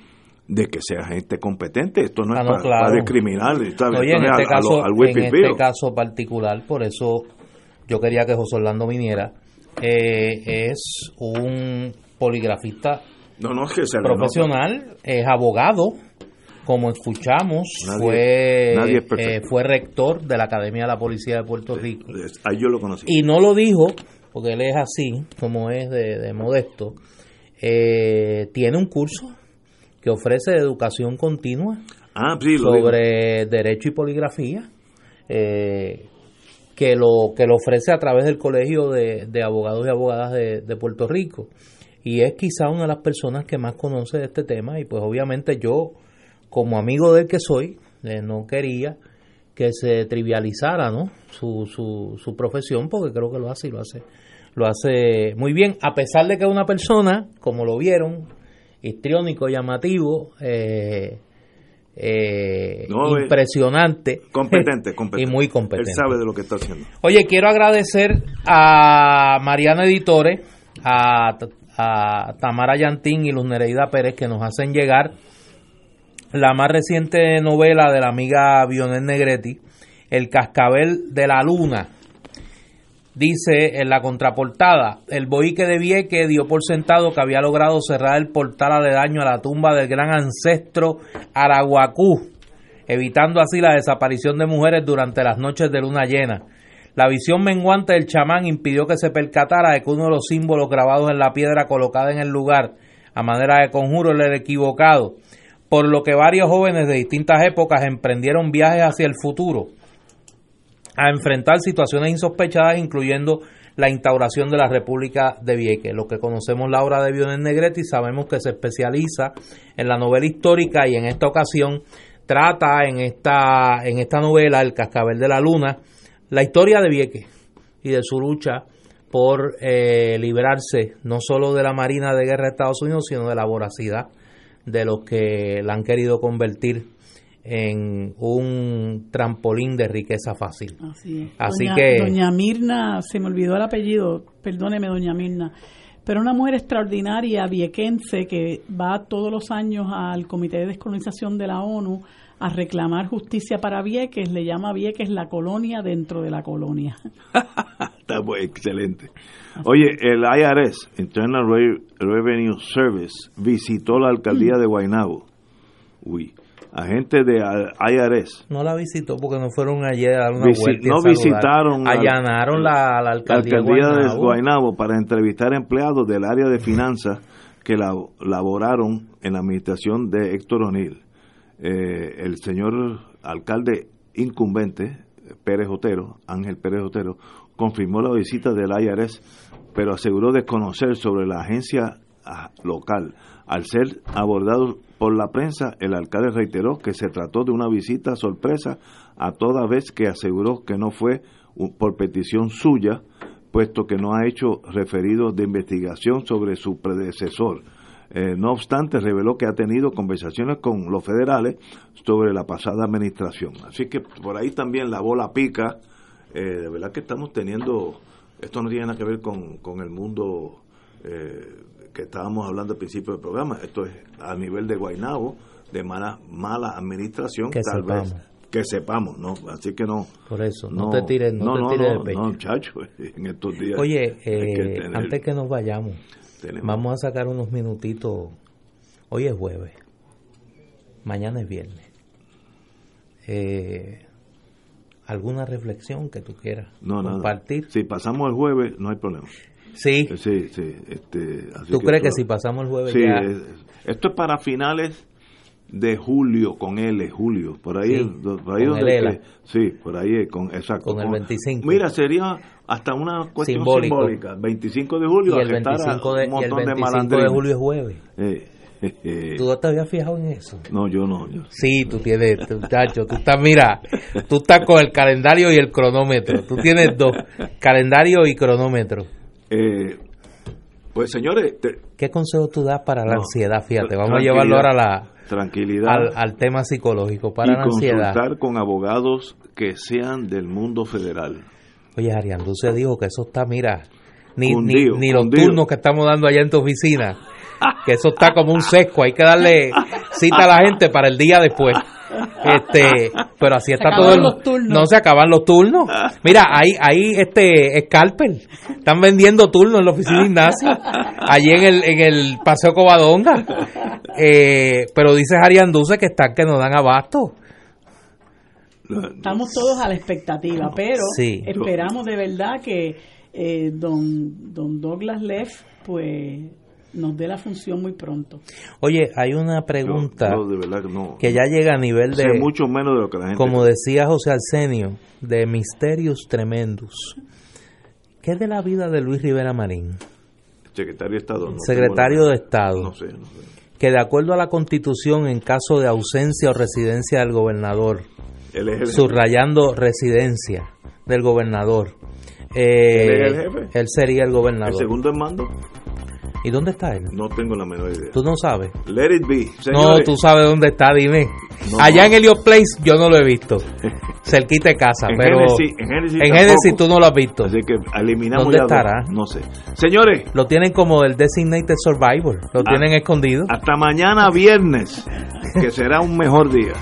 de que sea gente competente. Esto no es ah, para, discriminar. en este, caso, en este caso particular, por eso yo quería que José Orlando viniera, eh, es un poligrafista no, no, que profesional, es abogado, como escuchamos, fue, eh, fue rector de la Academia de la Policía de Puerto Rico. Ahí yo lo conocí. Y no lo dijo, porque él es así, como es de, modesto. Eh, tiene un curso que ofrece educación continua ah, sobre derecho y poligrafía, eh, que, lo, que lo ofrece a través del Colegio de, Abogados y Abogadas de, Puerto Rico. Y es quizá una de las personas que más conoce de este tema y pues obviamente yo, como amigo del que soy, eh, no quería que se trivializara ¿no? su, su, su profesión porque creo que lo hace y lo hace lo hace muy bien a pesar de que una persona como lo vieron histriónico, llamativo, eh, eh, impresionante. Competente, competente. y muy competente. Él sabe de lo que está haciendo. Oye, quiero agradecer a Mariana Editore, a, Tamara Yantín y Luz Nereida Pérez que nos hacen llegar la más reciente novela de la amiga Bionel Negretti, El cascabel de la luna, Dice en la contraportada, el boique de Vieque dio por sentado que había logrado cerrar el portal de daño a la tumba del gran ancestro Araguacú, evitando así la desaparición de mujeres durante las noches de luna llena. La visión menguante del chamán impidió que se percatara de que uno de los símbolos grabados en la piedra colocada en el lugar, a manera de conjuro, era el equivocado, por lo que varios jóvenes de distintas épocas emprendieron viajes hacia el futuro a enfrentar situaciones insospechadas, incluyendo la instauración de la República de Vieques. Lo que conocemos la obra de Bionel Negretti sabemos que se especializa en la novela histórica y en esta ocasión trata en esta, en esta novela, El Cascabel de la Luna, la historia de Vieques y de su lucha por eh, liberarse no solo de la Marina de Guerra de Estados Unidos, sino de la voracidad de los que la han querido convertir en un trampolín de riqueza fácil. Así, Así que doña Mirna, se me olvidó el apellido, perdóneme doña Mirna, pero una mujer extraordinaria viequense que va todos los años al Comité de Descolonización de la ONU a reclamar justicia para Vieques, le llama Vieques la colonia dentro de la colonia. Está muy excelente. Oye, el IRS, Internal Revenue Service, visitó la alcaldía de Guaynabo. Uy, agente de IRS. No la visitó porque no fueron ayer a una vuelta. No visitaron. Allanaron la, la, alcaldía, de Guaynabo para entrevistar empleados del área de finanzas que laboraron en la administración de Héctor O'Neill. Eh, el señor alcalde incumbente, Pérez Otero, Ángel Pérez Otero, confirmó la visita del IRS, pero aseguró desconocer sobre la agencia ah, local. Al ser abordado por la prensa, el alcalde reiteró que se trató de una visita sorpresa a toda vez que aseguró que no fue por petición suya, puesto que no ha hecho referido de investigación sobre su predecesor. Eh, no obstante, reveló que ha tenido conversaciones con los federales sobre la pasada administración. Así que por ahí también la bola pica. Eh, de verdad que estamos teniendo, esto no tiene nada que ver con, con el mundo eh, que estábamos hablando al principio del programa. Esto es a nivel de Guainabo, de mala, mala administración, que tal sepamos. vez que sepamos, ¿no? Así que no. Por eso, no, te tires, no, te tires de pecho. No, chacho, en estos días. Oye, eh, antes que nos vayamos, vamos a sacar unos minutitos. Hoy es jueves, mañana es viernes. Eh, ¿Alguna reflexión que tú quieras compartir? Si pasamos el jueves, no hay problema. Sí. Sí, sí. Este, ¿Tú crees que, si pasamos el jueves sí, esto es para finales de julio, con L, julio, por ahí, por ahí donde sí, por ahí, con, exacto. Con, el 25. Mira, sería hasta una cuestión simbólica, 25 de julio, y el 25 de, un montón y el 25 de, julio es jueves. ¿Tú te habías fijado en eso? No, yo no. Yo. Sí, tú tienes, muchacho, tú estás, mira, tú estás con el calendario y el cronómetro. Tú tienes dos, calendario y cronómetro. Eh, pues señores... ¿Qué consejo tú das para la ansiedad? Fíjate, vamos a llevarlo ahora a la, tranquilidad al, tema psicológico para y la ansiedad. consultar con abogados que sean del mundo federal. Oye, Arián, se dijo que eso está, mira, ni, ni, ni, los turnos que estamos dando allá en tu oficina, que eso está como un sesco, hay que darle cita a la gente para el día después. Este, pero así está todo no se acaban los turnos. Mira, ahí ahí este scalper están vendiendo turnos en la oficina de Ignacio, allí en el en el Paseo Covadonga. Eh, pero dice Arián Dulce que están que no dan abasto. Estamos todos a la expectativa, pero esperamos de verdad que eh, don, don Douglas Leff pues nos dé la función muy pronto. Oye, hay una pregunta que ya llega a nivel de... mucho menos de lo que la gente... Como decía José Arsenio, de misterios tremendos. ¿Qué es de la vida de Luis Rivera Marín? Secretario de Estado. Secretario de Estado. No sé, no sé. Que de acuerdo a la Constitución, en caso de ausencia o residencia del gobernador, subrayando residencia del gobernador, eh, ¿Él, sería el gobernador. ¿El segundo en mando? ¿Y dónde está él? No tengo la menor idea. ¿Tú no sabes? Let it be. No, tú sabes dónde está, dime. Allá en Helios Place yo no lo he visto. Cerquita de casa, en pero en Genesis, tú no lo has visto. Así que eliminamos ¿Dónde estará? No sé. Señores, lo tienen como el Designated Survivor, lo ah, tienen escondido. Hasta mañana viernes, que será un mejor día.